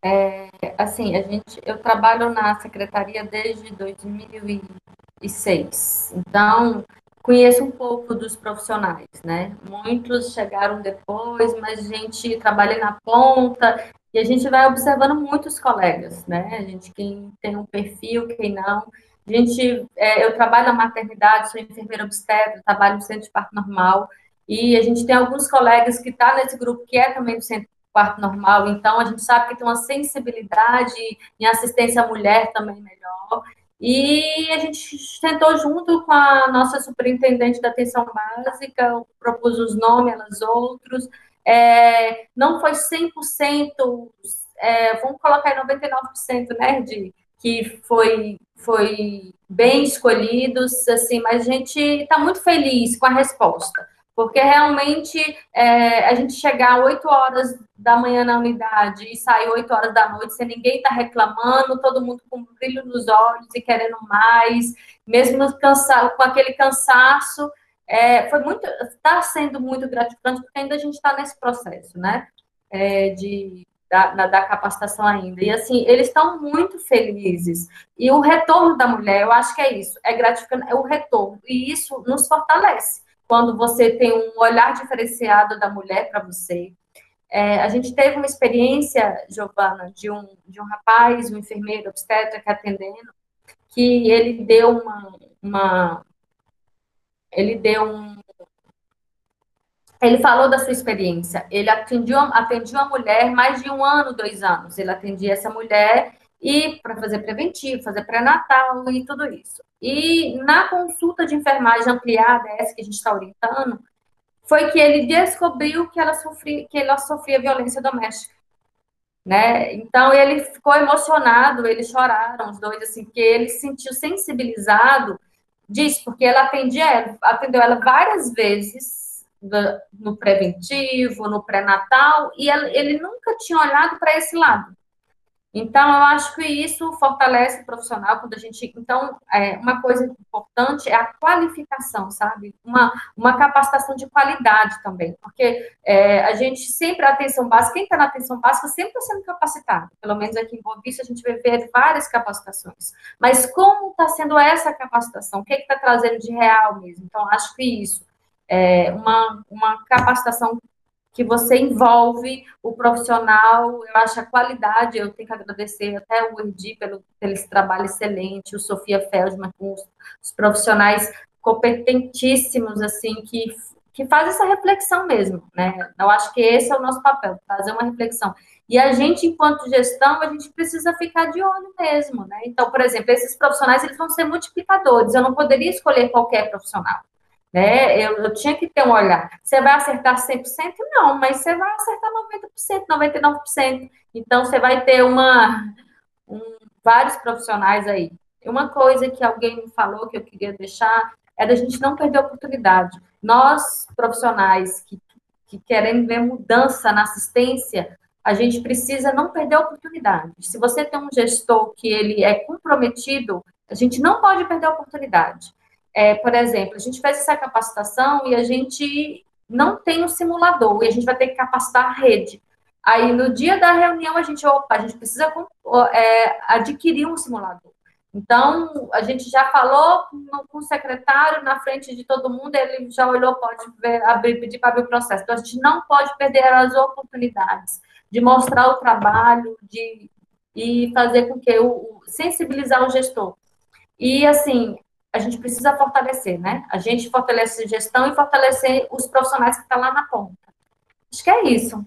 É, assim, a gente, eu trabalho na secretaria desde 2006, então conheço um pouco dos profissionais, né? Muitos chegaram depois, mas a gente trabalha na ponta e a gente vai observando muitos colegas, né? A gente quem tem um perfil, quem não. A gente, é, eu trabalho na maternidade, sou enfermeira obstetra, trabalho no centro de parto normal, e a gente tem alguns colegas que tá nesse grupo que é também do centro de parto normal, então a gente sabe que tem uma sensibilidade em assistência à mulher também melhor. E a gente tentou junto com a nossa superintendente da atenção básica, propus os nomes, elas outros, é, não foi 100%, é, vamos colocar aí 99%, né, de, que foi, foi bem escolhidos, assim, mas a gente está muito feliz com a resposta, porque realmente é, a gente chegar 8 horas da manhã na unidade e sair 8 horas da noite sem ninguém estar tá reclamando, todo mundo com brilho nos olhos e querendo mais, mesmo cansa com aquele cansaço, é, foi muito, está sendo muito gratificante, porque ainda a gente está nesse processo, né? É, de, da, da, capacitação ainda. E assim, eles estão muito felizes. E o retorno da mulher, eu acho que é isso, é gratificante, é o retorno. E isso nos fortalece. Quando você tem um olhar diferenciado da mulher para você. É, a gente teve uma experiência, Giovana, de um, de um rapaz, um enfermeiro obstetra que atendendo, que ele deu uma, uma ele deu um. Ele falou da sua experiência. Ele atendia, uma mulher mais de um ano, dois anos. Ele atendia essa mulher e para fazer preventivo, fazer pré-natal e tudo isso. E na consulta de enfermagem ampliada, essa que a gente está orientando, foi que ele descobriu que ela sofria, que ela sofria violência doméstica. Né? Então ele ficou emocionado, eles choraram os dois assim, que ele se sentiu sensibilizado disso, porque ela atendia, atendeu ela várias vezes no preventivo, no pré-natal, e ele nunca tinha olhado para esse lado. Então, eu acho que isso fortalece o profissional quando a gente. Então, é, uma coisa importante é a qualificação, sabe? Uma, uma capacitação de qualidade também, porque é, a gente sempre, a atenção básica, quem está na atenção básica sempre está sendo capacitado. Pelo menos aqui em Boa Vista, a gente ver várias capacitações. Mas como está sendo essa capacitação? O que é está trazendo de real mesmo? Então, acho que isso é, uma, uma capacitação que você envolve o profissional, eu acho a qualidade, eu tenho que agradecer até o Erdi pelo, pelo trabalho excelente, o Sofia Feldman com os, os profissionais competentíssimos, assim, que, que faz essa reflexão mesmo, né? Eu acho que esse é o nosso papel, fazer uma reflexão. E a gente, enquanto gestão, a gente precisa ficar de olho mesmo, né? Então, por exemplo, esses profissionais, eles vão ser multiplicadores, eu não poderia escolher qualquer profissional, né? Eu, eu tinha que ter um olhar. Você vai acertar 100%? Não, mas você vai acertar 90%, 99%. Então, você vai ter uma, um, vários profissionais aí. Uma coisa que alguém me falou que eu queria deixar é da gente não perder a oportunidade. Nós, profissionais que, que querem ver mudança na assistência, a gente precisa não perder a oportunidade. Se você tem um gestor que ele é comprometido, a gente não pode perder a oportunidade. É, por exemplo, a gente faz essa capacitação e a gente não tem um simulador, e a gente vai ter que capacitar a rede. Aí, no dia da reunião, a gente, opa, a gente precisa é, adquirir um simulador. Então, a gente já falou com o secretário na frente de todo mundo, ele já olhou, pode ver, abrir, pedir para abrir o processo. Então, a gente não pode perder as oportunidades de mostrar o trabalho, de e fazer com que o sensibilizar o gestor. E assim, a gente precisa fortalecer, né? A gente fortalece a gestão e fortalecer os profissionais que estão lá na ponta. Acho que é isso.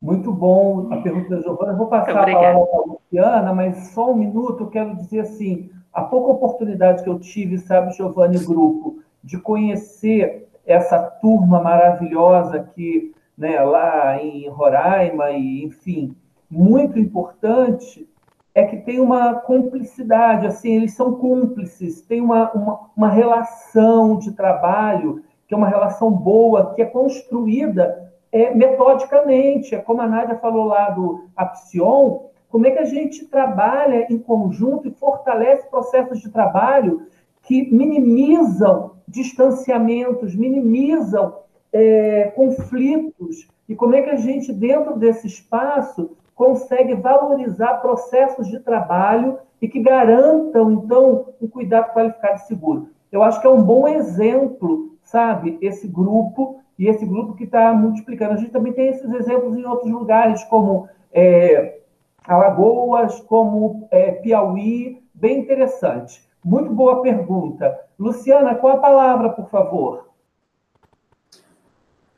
Muito bom a pergunta da Giovana. Eu vou passar a palavra para a Luciana, mas só um minuto eu quero dizer assim: a pouca oportunidade que eu tive, sabe, Giovanni Grupo, de conhecer essa turma maravilhosa que, né, lá em Roraima, e enfim, muito importante, é que tem uma cumplicidade, assim, eles são cúmplices, tem uma, uma, uma relação de trabalho, que é uma relação boa, que é construída é, metodicamente, é como a Nádia falou lá do Apsion, como é que a gente trabalha em conjunto e fortalece processos de trabalho que minimizam distanciamentos, minimizam é, conflitos, e como é que a gente, dentro desse espaço, consegue valorizar processos de trabalho e que garantam, então, um cuidado qualificado e seguro. Eu acho que é um bom exemplo, sabe, esse grupo e esse grupo que está multiplicando. A gente também tem esses exemplos em outros lugares, como é, Alagoas, como é, Piauí, bem interessante. Muito boa pergunta. Luciana, qual a palavra, por favor?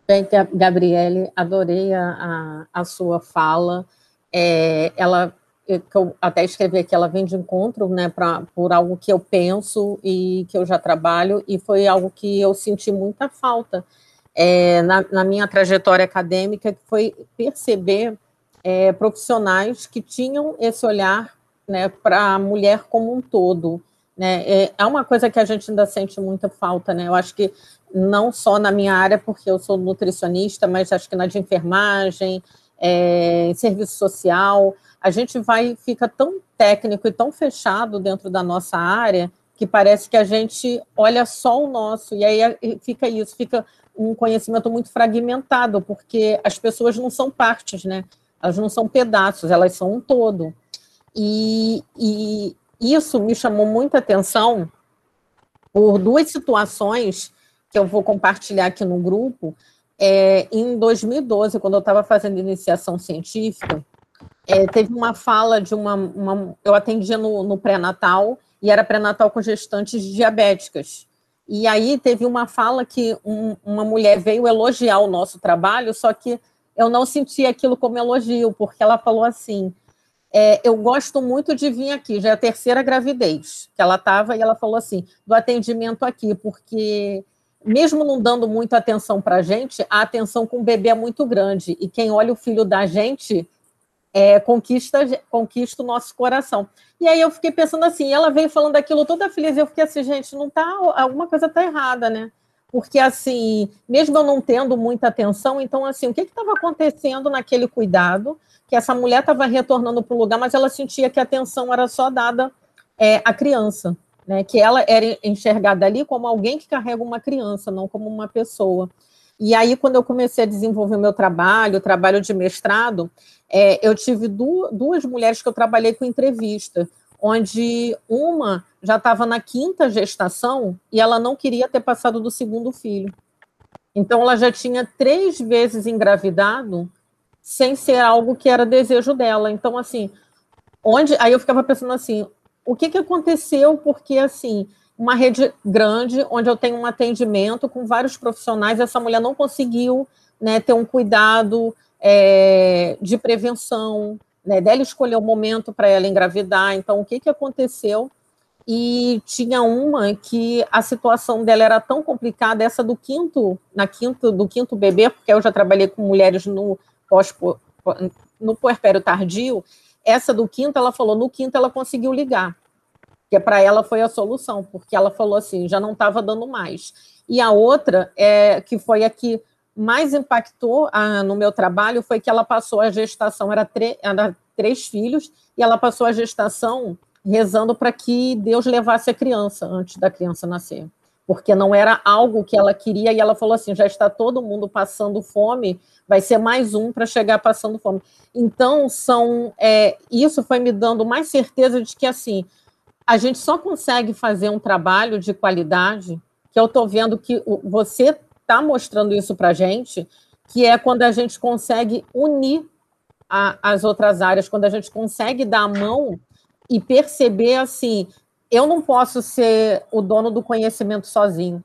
Bem, Gabriele, adorei a, a sua fala. É, ela, eu, eu até escrevi aqui, ela vem de encontro, né, pra, por algo que eu penso e que eu já trabalho, e foi algo que eu senti muita falta é, na, na, minha trajetória acadêmica, que foi perceber é, profissionais que tinham esse olhar né, para a mulher como um todo. Né? É, é uma coisa que a gente ainda sente muita falta, né? Eu acho que não só na minha área, porque eu sou nutricionista, mas acho que na de enfermagem, é, em serviço social, a gente vai fica tão técnico e tão fechado dentro da nossa área que parece que a gente olha só o nosso, e aí fica isso, fica um conhecimento muito fragmentado, porque as pessoas não são partes, né? Elas não são pedaços, elas são um todo. E, e isso me chamou muita atenção por duas situações que eu vou compartilhar aqui no grupo. É, em 2012, quando eu estava fazendo iniciação científica, é, teve uma fala de uma, uma eu atendia no, no pré-natal e era pré-natal com gestantes diabéticas. E aí teve uma fala que um, uma mulher veio elogiar o nosso trabalho, só que eu não senti aquilo como elogio, porque ela falou assim: é, eu gosto muito de vir aqui, já é a terceira gravidez que ela estava, e ela falou assim: do atendimento aqui, porque mesmo não dando muita atenção para a gente, a atenção com o bebê é muito grande, e quem olha o filho da gente é, conquista, conquista o nosso coração. E aí eu fiquei pensando assim, ela veio falando aquilo toda feliz, e eu fiquei assim, gente, não tá, alguma coisa tá errada, né? Porque assim, mesmo eu não tendo muita atenção, então assim, o que estava acontecendo naquele cuidado? Que essa mulher estava retornando para o lugar, mas ela sentia que a atenção era só dada é, à criança, né? Que ela era enxergada ali como alguém que carrega uma criança, não como uma pessoa. E aí, quando eu comecei a desenvolver o meu trabalho, o trabalho de mestrado, é, eu tive du duas mulheres que eu trabalhei com entrevista, onde uma já estava na quinta gestação e ela não queria ter passado do segundo filho. Então, ela já tinha três vezes engravidado sem ser algo que era desejo dela. Então, assim, onde. Aí eu ficava pensando assim: o que, que aconteceu? Porque, assim, uma rede grande, onde eu tenho um atendimento com vários profissionais, essa mulher não conseguiu né, ter um cuidado é, de prevenção, né, dela escolher o momento para ela engravidar. Então, o que, que aconteceu? E tinha uma que a situação dela era tão complicada, essa do quinto, na quinto, do quinto bebê, porque eu já trabalhei com mulheres no pós no puerpério tardio, essa do quinto, ela falou, no quinto ela conseguiu ligar, que para ela foi a solução, porque ela falou assim, já não estava dando mais. E a outra, é, que foi a que mais impactou a, no meu trabalho, foi que ela passou a gestação, era, era três filhos, e ela passou a gestação rezando para que Deus levasse a criança antes da criança nascer, porque não era algo que ela queria, e ela falou assim: já está todo mundo passando fome, vai ser mais um para chegar passando fome. Então, são é, isso foi me dando mais certeza de que assim a gente só consegue fazer um trabalho de qualidade, que eu estou vendo que você está mostrando isso para a gente, que é quando a gente consegue unir a, as outras áreas, quando a gente consegue dar a mão e perceber assim, eu não posso ser o dono do conhecimento sozinho.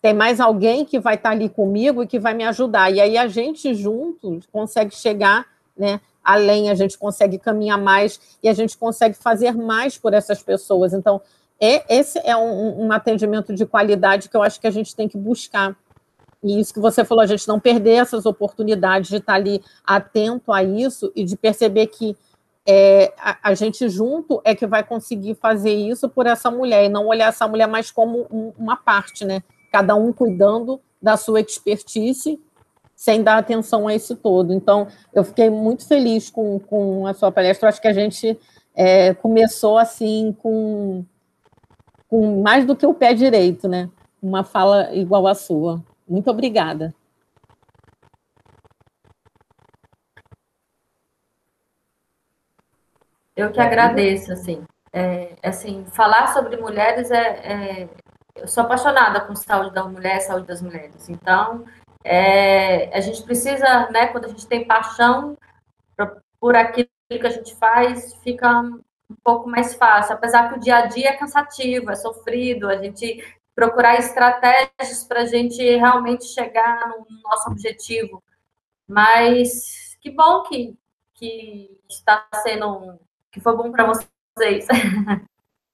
Tem mais alguém que vai estar ali comigo e que vai me ajudar. E aí a gente juntos consegue chegar, né, além, a gente consegue caminhar mais e a gente consegue fazer mais por essas pessoas. Então, é, esse é um, um atendimento de qualidade que eu acho que a gente tem que buscar. E isso que você falou, a gente não perder essas oportunidades de estar ali atento a isso e de perceber que é, a, a, gente junto é que vai conseguir fazer isso por essa mulher e não olhar essa mulher mais como um, uma parte, né? Cada um cuidando da sua expertise sem dar atenção a esse todo. Então, eu fiquei muito feliz com, com a sua palestra. Eu acho que a gente é, começou assim com, com mais do que o pé direito, né? Uma fala igual à sua. Muito obrigada. Eu que agradeço, assim. É, assim, falar sobre mulheres é, é, Eu sou apaixonada com saúde da mulher, saúde das mulheres. Então, é, a gente precisa, né, quando a gente tem paixão por aquilo que a gente faz, fica um pouco mais fácil. Apesar que o dia a dia é cansativo, é sofrido, a gente procurar estratégias para a gente realmente chegar no nosso objetivo. Mas que bom que, que está sendo que foi bom para vocês. <laughs>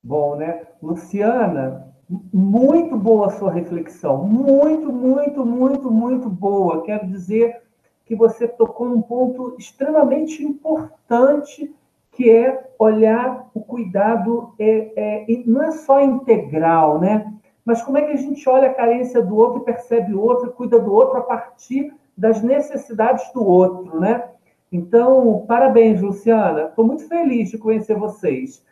Bom, né? Luciana, muito boa sua reflexão. Muito, muito, muito, muito boa. Quero dizer que você tocou num ponto extremamente importante, que é olhar o cuidado, é, é, não é só integral, né? Mas como é que a gente olha a carência do outro percebe o outro, cuida do outro a partir das necessidades do outro, né? Então, parabéns, Luciana. Estou muito feliz de conhecer vocês.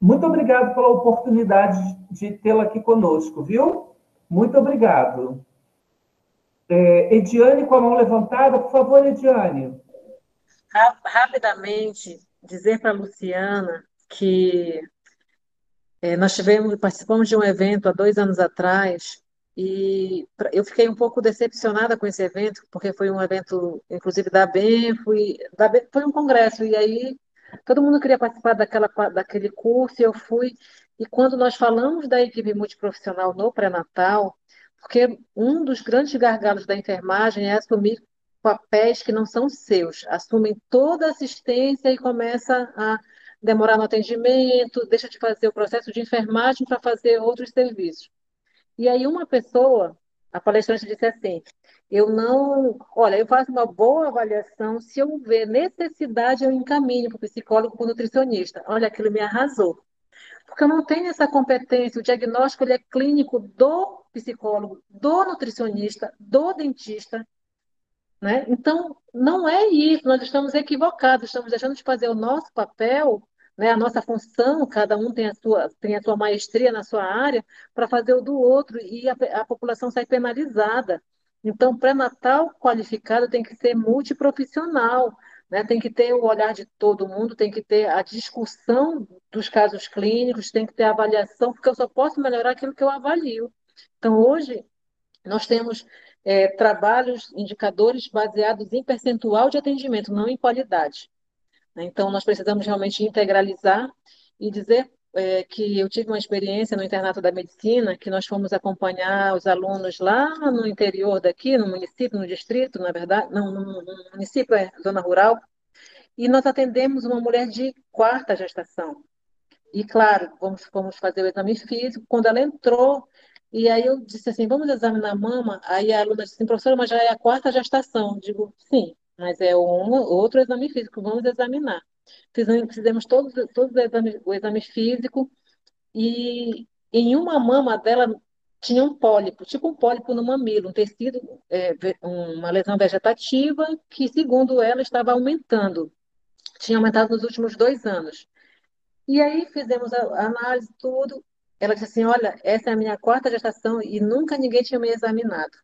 Muito obrigado pela oportunidade de tê-la aqui conosco, viu? Muito obrigado. É, Ediane, com a mão levantada, por favor, Ediane. Rapidamente, dizer para a Luciana que é, nós tivemos, participamos de um evento há dois anos atrás e eu fiquei um pouco decepcionada com esse evento, porque foi um evento, inclusive, da BEM, fui, da BEM, foi um congresso, e aí todo mundo queria participar daquela, daquele curso, e eu fui. E quando nós falamos da equipe multiprofissional no pré-natal, porque um dos grandes gargalos da enfermagem é assumir papéis que não são seus, assumem toda a assistência e começa a demorar no atendimento, deixa de fazer o processo de enfermagem para fazer outros serviços. E aí uma pessoa, a palestrante disse assim, eu não, olha, eu faço uma boa avaliação, se eu ver necessidade, eu encaminho para o psicólogo, para o nutricionista. Olha, aquilo me arrasou. Porque eu não tenho essa competência, o diagnóstico ele é clínico do psicólogo, do nutricionista, do dentista, né? Então, não é isso, nós estamos equivocados, estamos deixando de fazer o nosso papel né, a nossa função, cada um tem a sua, tem a sua maestria na sua área, para fazer o do outro, e a, a população sai penalizada. Então, pré-natal qualificado tem que ser multiprofissional, né? tem que ter o olhar de todo mundo, tem que ter a discussão dos casos clínicos, tem que ter a avaliação, porque eu só posso melhorar aquilo que eu avalio. Então, hoje, nós temos é, trabalhos, indicadores baseados em percentual de atendimento, não em qualidade. Então, nós precisamos realmente integralizar e dizer é, que eu tive uma experiência no internato da medicina, que nós fomos acompanhar os alunos lá no interior daqui, no município, no distrito, na verdade, não, no, no município é zona rural, e nós atendemos uma mulher de quarta gestação. E claro, vamos, vamos fazer o exame físico. Quando ela entrou, e aí eu disse assim, vamos examinar a mama. Aí a aluna disse assim, professora, mas já é a quarta gestação. Eu digo, sim, mas é um, outro exame físico, vamos examinar. Fizemos, fizemos todos, todos o, exame, o exame físico e em uma mama dela tinha um pólipo, tipo um pólipo no mamilo, um tecido, é, uma lesão vegetativa que, segundo ela, estava aumentando. Tinha aumentado nos últimos dois anos. E aí fizemos a análise, tudo. Ela disse assim: Olha, essa é a minha quarta gestação e nunca ninguém tinha me examinado.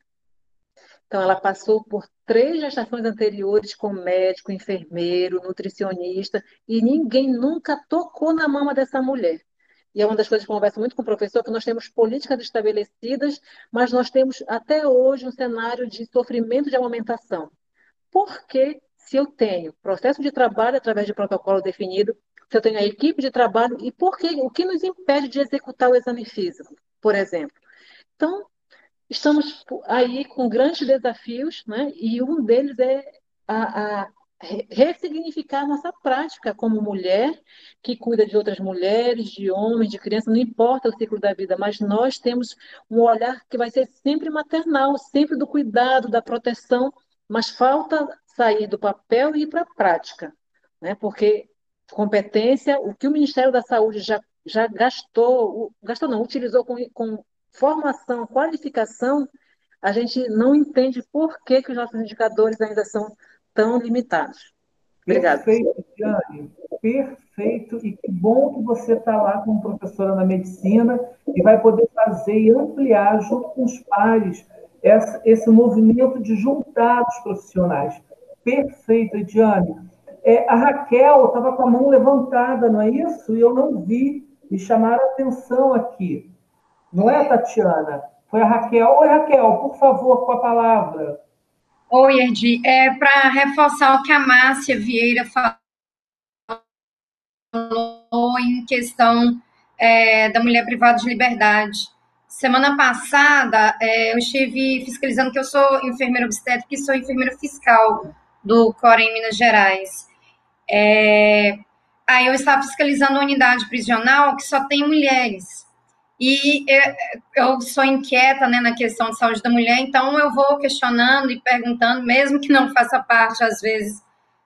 Então, ela passou por três gestações anteriores com médico, enfermeiro, nutricionista, e ninguém nunca tocou na mama dessa mulher. E é uma das coisas que eu converso muito com o professor, que nós temos políticas estabelecidas, mas nós temos até hoje um cenário de sofrimento de amamentação. Por que, se eu tenho processo de trabalho através de protocolo definido, se eu tenho a equipe de trabalho e por que, o que nos impede de executar o exame físico, por exemplo. Então, estamos aí com grandes desafios, né? e um deles é a, a ressignificar nossa prática como mulher que cuida de outras mulheres, de homens, de crianças, não importa o ciclo da vida, mas nós temos um olhar que vai ser sempre maternal, sempre do cuidado, da proteção, mas falta sair do papel e ir para a prática, né? porque competência, o que o Ministério da Saúde já, já gastou, gastou não, utilizou com, com formação, qualificação, a gente não entende por que, que os nossos indicadores ainda são tão limitados. Obrigada. Perfeito, Diane. Perfeito. E que bom que você está lá como professora na medicina e vai poder fazer e ampliar, junto com os pares, esse, esse movimento de juntar os profissionais. Perfeito, Ediane. É, a Raquel estava com a mão levantada, não é isso? E eu não vi, me chamaram a atenção aqui. Não é, Tatiana? Foi a Raquel. Oi, Raquel, por favor, com a palavra. Oi, Edi. É para reforçar o que a Márcia Vieira falou em questão é, da mulher privada de liberdade. Semana passada, é, eu estive fiscalizando, que eu sou enfermeira obstétrica e sou enfermeira fiscal do Corém Minas Gerais. É, aí eu estava fiscalizando uma unidade prisional que só tem mulheres. E eu, sou inquieta né, na questão de saúde da mulher, então eu vou questionando e perguntando, mesmo que não faça parte, às vezes,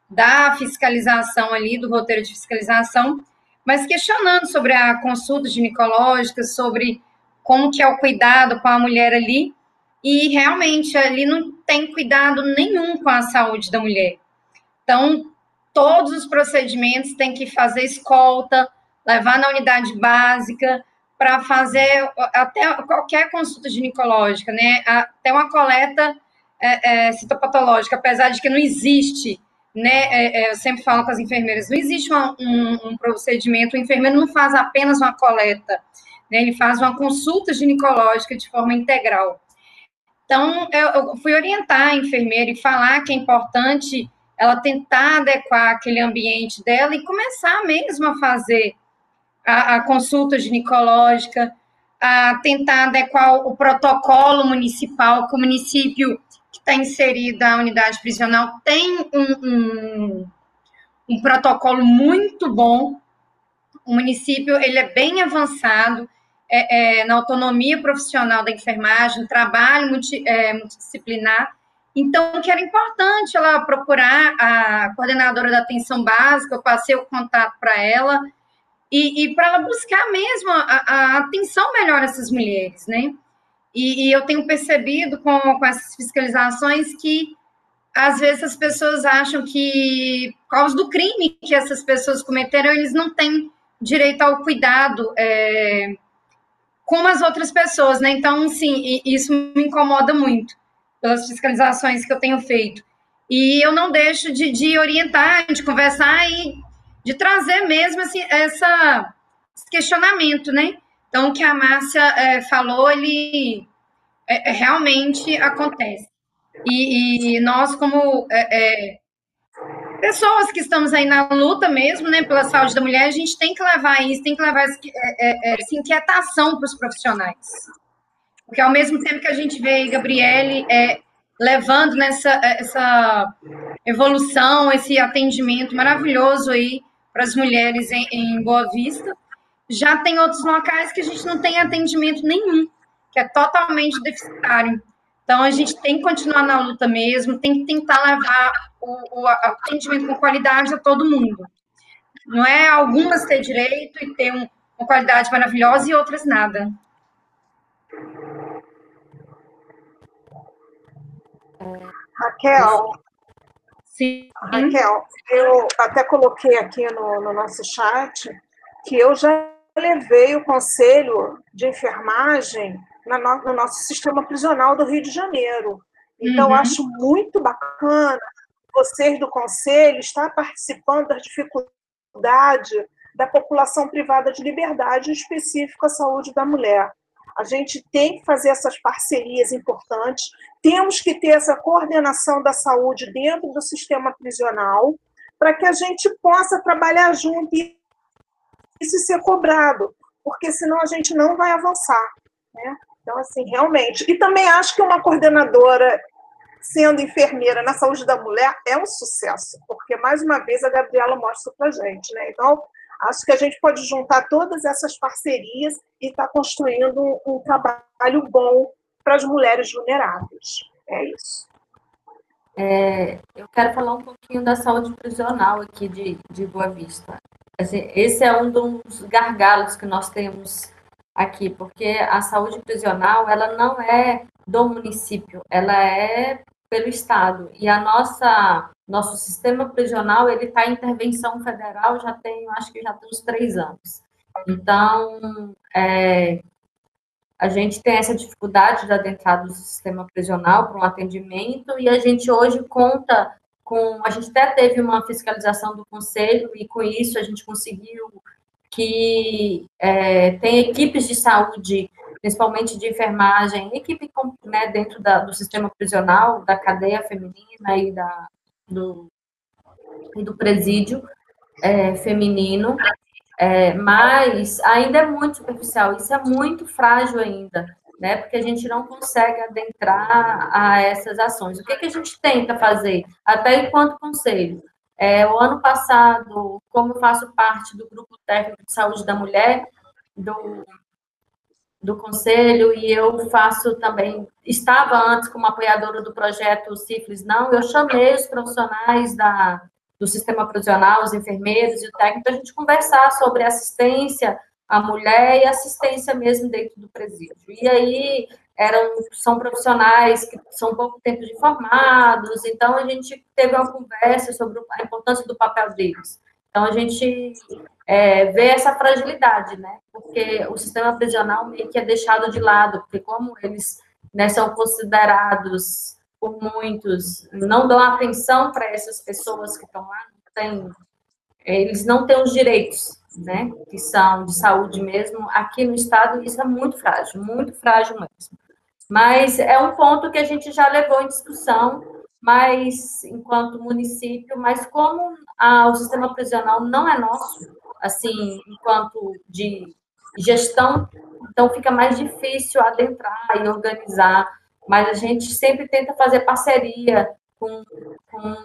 da fiscalização ali, do roteiro de fiscalização, mas questionando sobre a consulta ginecológica, sobre como que é o cuidado com a mulher ali, e realmente ali não tem cuidado nenhum com a saúde da mulher. Então, todos os procedimentos têm que fazer escolta, levar na unidade básica para fazer até qualquer consulta ginecológica, né? Até uma coleta é, é, citopatológica, apesar de que não existe, né? É, é eu sempre falo com as enfermeiras, não existe uma, um, um, procedimento, o enfermeiro não faz apenas uma coleta, né? Ele faz uma consulta ginecológica de forma integral. Então, eu, eu fui orientar a enfermeira e falar que é importante ela tentar adequar aquele ambiente dela e começar mesmo a fazer a, a consulta ginecológica, a tentar adequar o protocolo municipal, que o município que está inserido a unidade prisional tem um, um, um protocolo muito bom. O município ele é bem avançado é, é, na autonomia profissional da enfermagem, trabalho multi, é, multidisciplinar, então, que era importante ela procurar a coordenadora da atenção básica, eu passei o contato para ela, e, e para ela buscar mesmo a, a, atenção melhor dessas mulheres, né? E, e, eu tenho percebido com, com essas fiscalizações que, às vezes, as pessoas acham que, por causa do crime que essas pessoas cometeram, eles não têm direito ao cuidado é, como as outras pessoas, né? Então, sim, isso me incomoda muito pelas fiscalizações que eu tenho feito. E eu não deixo de, de orientar, de conversar e de trazer mesmo assim, essa, esse questionamento, né? Então, o que a Márcia é, falou, ele é, é, realmente acontece. E, e nós, como é, é, pessoas que estamos aí na luta mesmo, né, pela saúde da mulher, a gente tem que levar isso, tem que levar essa, essa inquietação para os profissionais. Porque ao mesmo tempo que a gente vê Gabriele é, levando nessa essa evolução, esse atendimento maravilhoso aí para as mulheres em, em Boa Vista, já tem outros locais que a gente não tem atendimento nenhum, que é totalmente deficitário. Então, a gente tem que continuar na luta mesmo, tem que tentar levar o, o atendimento com qualidade a todo mundo. Não é algumas ter direito e ter um, uma qualidade maravilhosa e outras nada. Raquel, Sim. Raquel, eu até coloquei aqui no, no nosso chat que eu já levei o conselho de enfermagem no, no nosso sistema prisional do Rio de Janeiro. Então, uhum. acho muito bacana vocês do conselho estar participando das dificuldades da população privada de liberdade, em específico a saúde da mulher. A gente tem que fazer essas parcerias importantes, temos que ter essa coordenação da saúde dentro do sistema prisional, para que a gente possa trabalhar junto e isso ser cobrado, porque senão a gente não vai avançar. Né? Então, assim, realmente. E também acho que uma coordenadora sendo enfermeira na saúde da mulher é um sucesso, porque, mais uma vez, a Gabriela mostra para gente. Né? Então, acho que a gente pode juntar todas essas parcerias e estar tá construindo um, um trabalho bom para as mulheres vulneráveis. É isso. É, eu quero falar um pouquinho da saúde prisional aqui de, de Boa Vista. Assim, esse é um dos gargalos que nós temos aqui, porque a saúde prisional ela não é do município, ela é pelo estado e a nossa nosso sistema prisional ele está em intervenção federal já tem acho que já tem uns três anos. Então é, a gente tem essa dificuldade de adentrar do sistema prisional para um atendimento e a gente hoje conta com, a gente até teve uma fiscalização do conselho e com isso a gente conseguiu que é, tem equipes de saúde, principalmente de enfermagem, equipe né, dentro da, do sistema prisional, da cadeia feminina e, da, do, do presídio é, feminino, é, mas ainda é muito superficial, isso é muito frágil ainda né? Porque a gente não consegue adentrar a essas ações. O que, que a gente tenta fazer, até enquanto conselho? É, o ano passado, como eu faço parte do grupo técnico de saúde da mulher, do, do conselho, e eu faço também, estava antes como apoiadora do projeto Sífilis Não, eu chamei os profissionais da, do sistema prisional, os enfermeiros e o técnico, para a gente conversar sobre assistência a mulher e assistência mesmo dentro do presídio. E aí eram são profissionais que são pouco tempo de formados, então a gente teve uma conversa sobre a importância do papel deles. Então a gente é, vê essa fragilidade, né? Porque o sistema prisional meio que é deixado de lado, porque como eles né, são considerados por muitos, não dão atenção para essas pessoas que estão lá, tem, eles não têm os direitos né, que são de saúde mesmo, aqui no estado isso é muito frágil, muito frágil mesmo. Mas é um ponto que a gente já levou em discussão, mas enquanto município, mas como a, o sistema prisional não é nosso, assim, enquanto de gestão, então fica mais difícil adentrar e organizar, mas a gente sempre tenta fazer parceria com, com,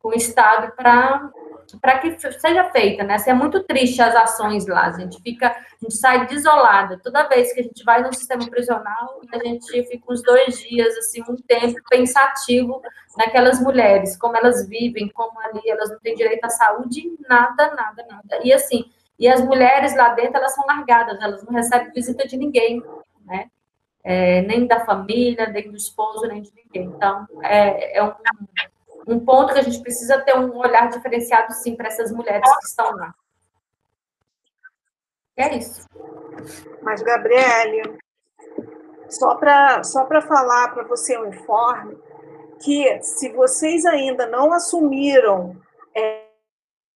com o Estado para para que seja feita, né? Assim, é muito triste as ações lá, a gente fica, a gente sai desolada. Toda vez que a gente vai no sistema prisional, a gente fica uns dois dias, assim, um tempo pensativo naquelas mulheres, como elas vivem, como ali elas não têm direito à saúde, nada, nada, nada. E assim, e as mulheres lá dentro, elas são largadas, elas não recebem visita de ninguém, né? É, nem da família, nem do esposo, nem de ninguém. Então, é, é um um ponto que a gente precisa ter um olhar diferenciado, sim, para essas mulheres que estão lá. É isso. Mas, Gabriele, só para só falar para você um informe, que se vocês ainda não assumiram é,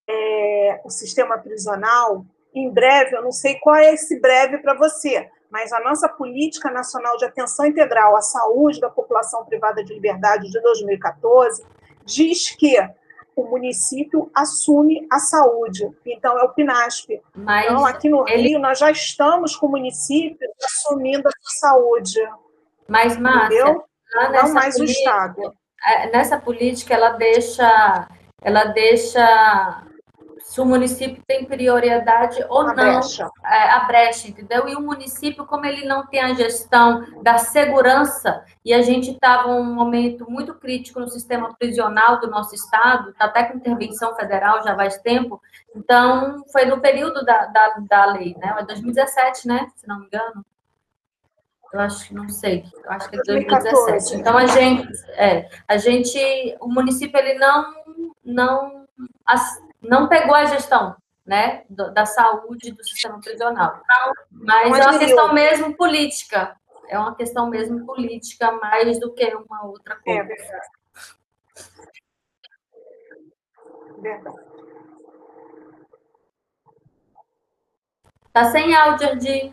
é, o sistema prisional, em breve, eu não sei qual é esse breve para você, mas a nossa Política Nacional de Atenção Integral à Saúde da População Privada de Liberdade de 2014 diz que o município assume a saúde. Então, é o PNASP. Mas então, aqui no ele... Rio, nós já estamos com o município assumindo a saúde. Mas, Márcia, não mais política, o Estado. É, nessa política, ela deixa, ela deixa se o município tem prioridade ou a não brecha. É, a brecha, entendeu? E o município, como ele não tem a gestão da segurança, e a gente estava um momento muito crítico no sistema prisional do nosso estado, está até com intervenção federal já faz tempo, então foi no período da, da, da lei, né? É 2017, né? Se não me engano. Eu acho que não sei, eu acho que é 2017. Então a gente, é, a gente, o município ele não, não não pegou a gestão né, da saúde do sistema prisional. Mas é uma questão mesmo política. É uma questão mesmo política, mais do que uma outra coisa. É verdade. Verdade. Tá sem áudio, de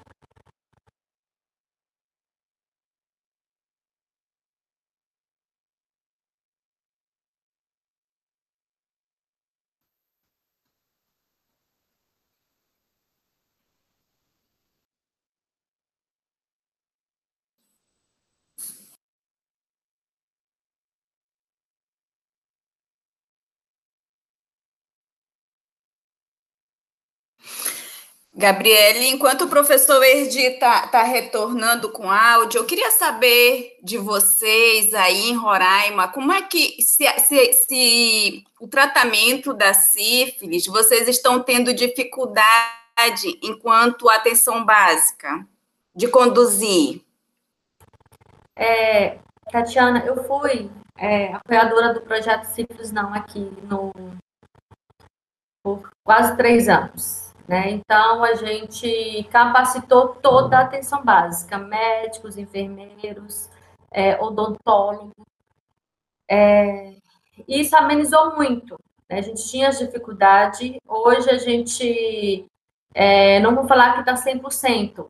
Gabriele, enquanto o professor Erdi está tá retornando com áudio, eu queria saber de vocês aí em Roraima, como é que se, se, se o tratamento da sífilis, vocês estão tendo dificuldade enquanto atenção básica de conduzir? É, Tatiana, eu fui é, apoiadora do projeto Sífilis Não aqui no, por quase três anos. Né? Então, a gente capacitou toda a atenção básica, médicos, enfermeiros, é, odontólogo. É, isso amenizou muito. Né? A gente tinha dificuldade, hoje a gente, é, não vou falar que está 100%,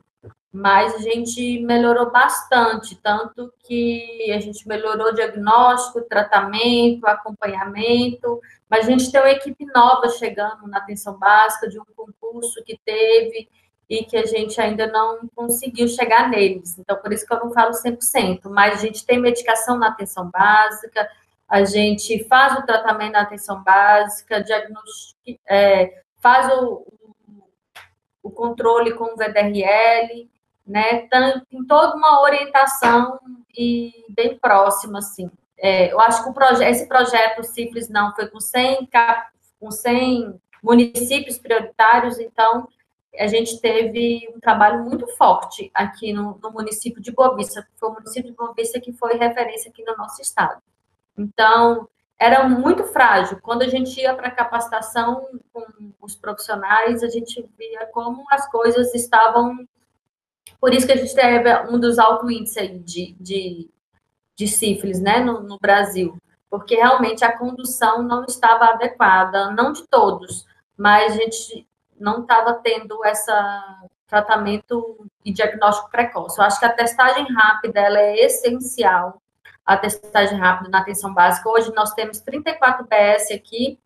mas a gente melhorou bastante, tanto que a gente melhorou diagnóstico, tratamento, acompanhamento, mas a gente tem uma equipe nova chegando na atenção básica de um concurso que teve e que a gente ainda não conseguiu chegar neles. Então, por isso que eu não falo 100%, mas a gente tem medicação na atenção básica, a gente faz o tratamento na atenção básica, é, faz o, o controle com o VDRL, né? Toda uma orientação e bem próxima, assim. É, eu acho que proje esse projeto Simples Não foi com 100, com 100 municípios prioritários, então a gente teve um trabalho muito forte aqui no, no município de Boa Vista, foi o município de Boa Vista que foi referência aqui no nosso estado. Então, era muito frágil. Quando a gente ia para capacitação com os profissionais, a gente via como as coisas estavam por isso que a gente teve um dos altos índices de, de, de sífilis né, no, no Brasil, porque realmente a condução não estava adequada, não de todos, mas a gente não estava tendo esse tratamento e diagnóstico precoce. Eu acho que a testagem rápida ela é essencial, a testagem rápida na atenção básica. Hoje nós temos 34 PS aqui,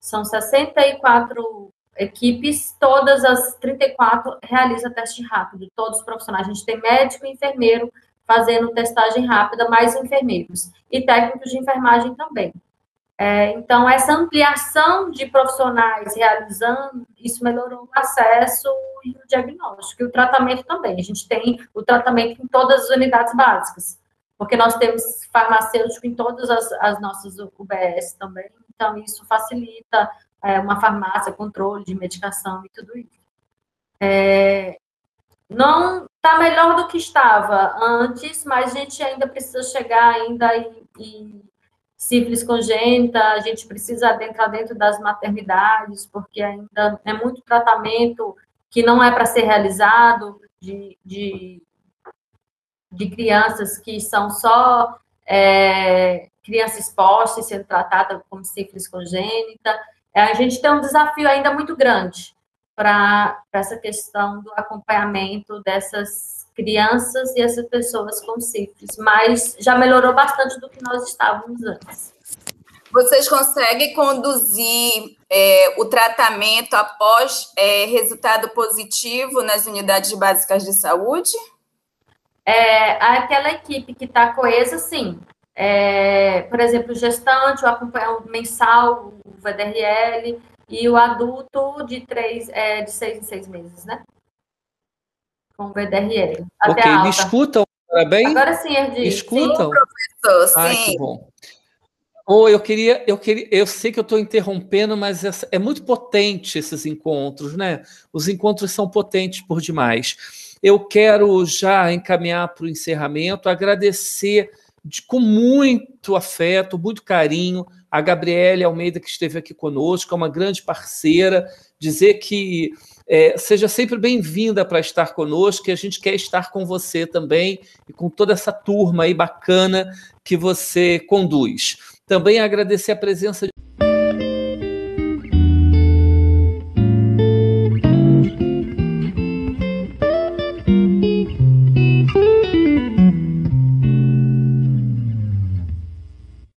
são 64 equipes, todas as 34 realizam teste rápido, todos os profissionais. A gente tem médico e enfermeiro fazendo testagem rápida, mais enfermeiros. E técnicos de enfermagem também. É, então, essa ampliação de profissionais realizando, isso melhorou o acesso e o diagnóstico, e o tratamento também. A gente tem o tratamento em todas as unidades básicas, porque nós temos farmacêutico em todas as, as nossas UBS também, então isso facilita é, uma farmácia, controle de medicação e tudo isso. É, não está melhor do que estava antes, mas a gente ainda precisa chegar ainda em, em sífilis congênita, a gente precisa adentrar dentro das maternidades, porque ainda é muito tratamento que não é para ser realizado de, de, de, crianças que são só é, crianças expostas sendo tratadas como sífilis congênita. É, a gente tem um desafio ainda muito grande para essa questão do acompanhamento dessas crianças e essas pessoas com sífilis, mas já melhorou bastante do que nós estávamos antes. Vocês conseguem conduzir é, o tratamento após é, resultado positivo nas unidades básicas de saúde? É, aquela equipe que está coesa, sim. É, por exemplo, o gestante, o acompanhamento mensal, o VDRL, e o adulto de, três, é, de seis em seis meses, né? Com o VDRL. ok, me escutam bem? Agora sim, Erdi. Me escutam? Sim, professor, sim. Ai, que bom. Oh, eu queria, eu queria, eu sei que eu estou interrompendo, mas essa, é muito potente esses encontros, né? Os encontros são potentes por demais. Eu quero já encaminhar para o encerramento, agradecer de, com muito afeto, muito carinho a Gabriele Almeida que esteve aqui conosco, é uma grande parceira, dizer que é, seja sempre bem-vinda para estar conosco, que a gente quer estar com você também e com toda essa turma aí bacana que você conduz. Também agradecer a presença de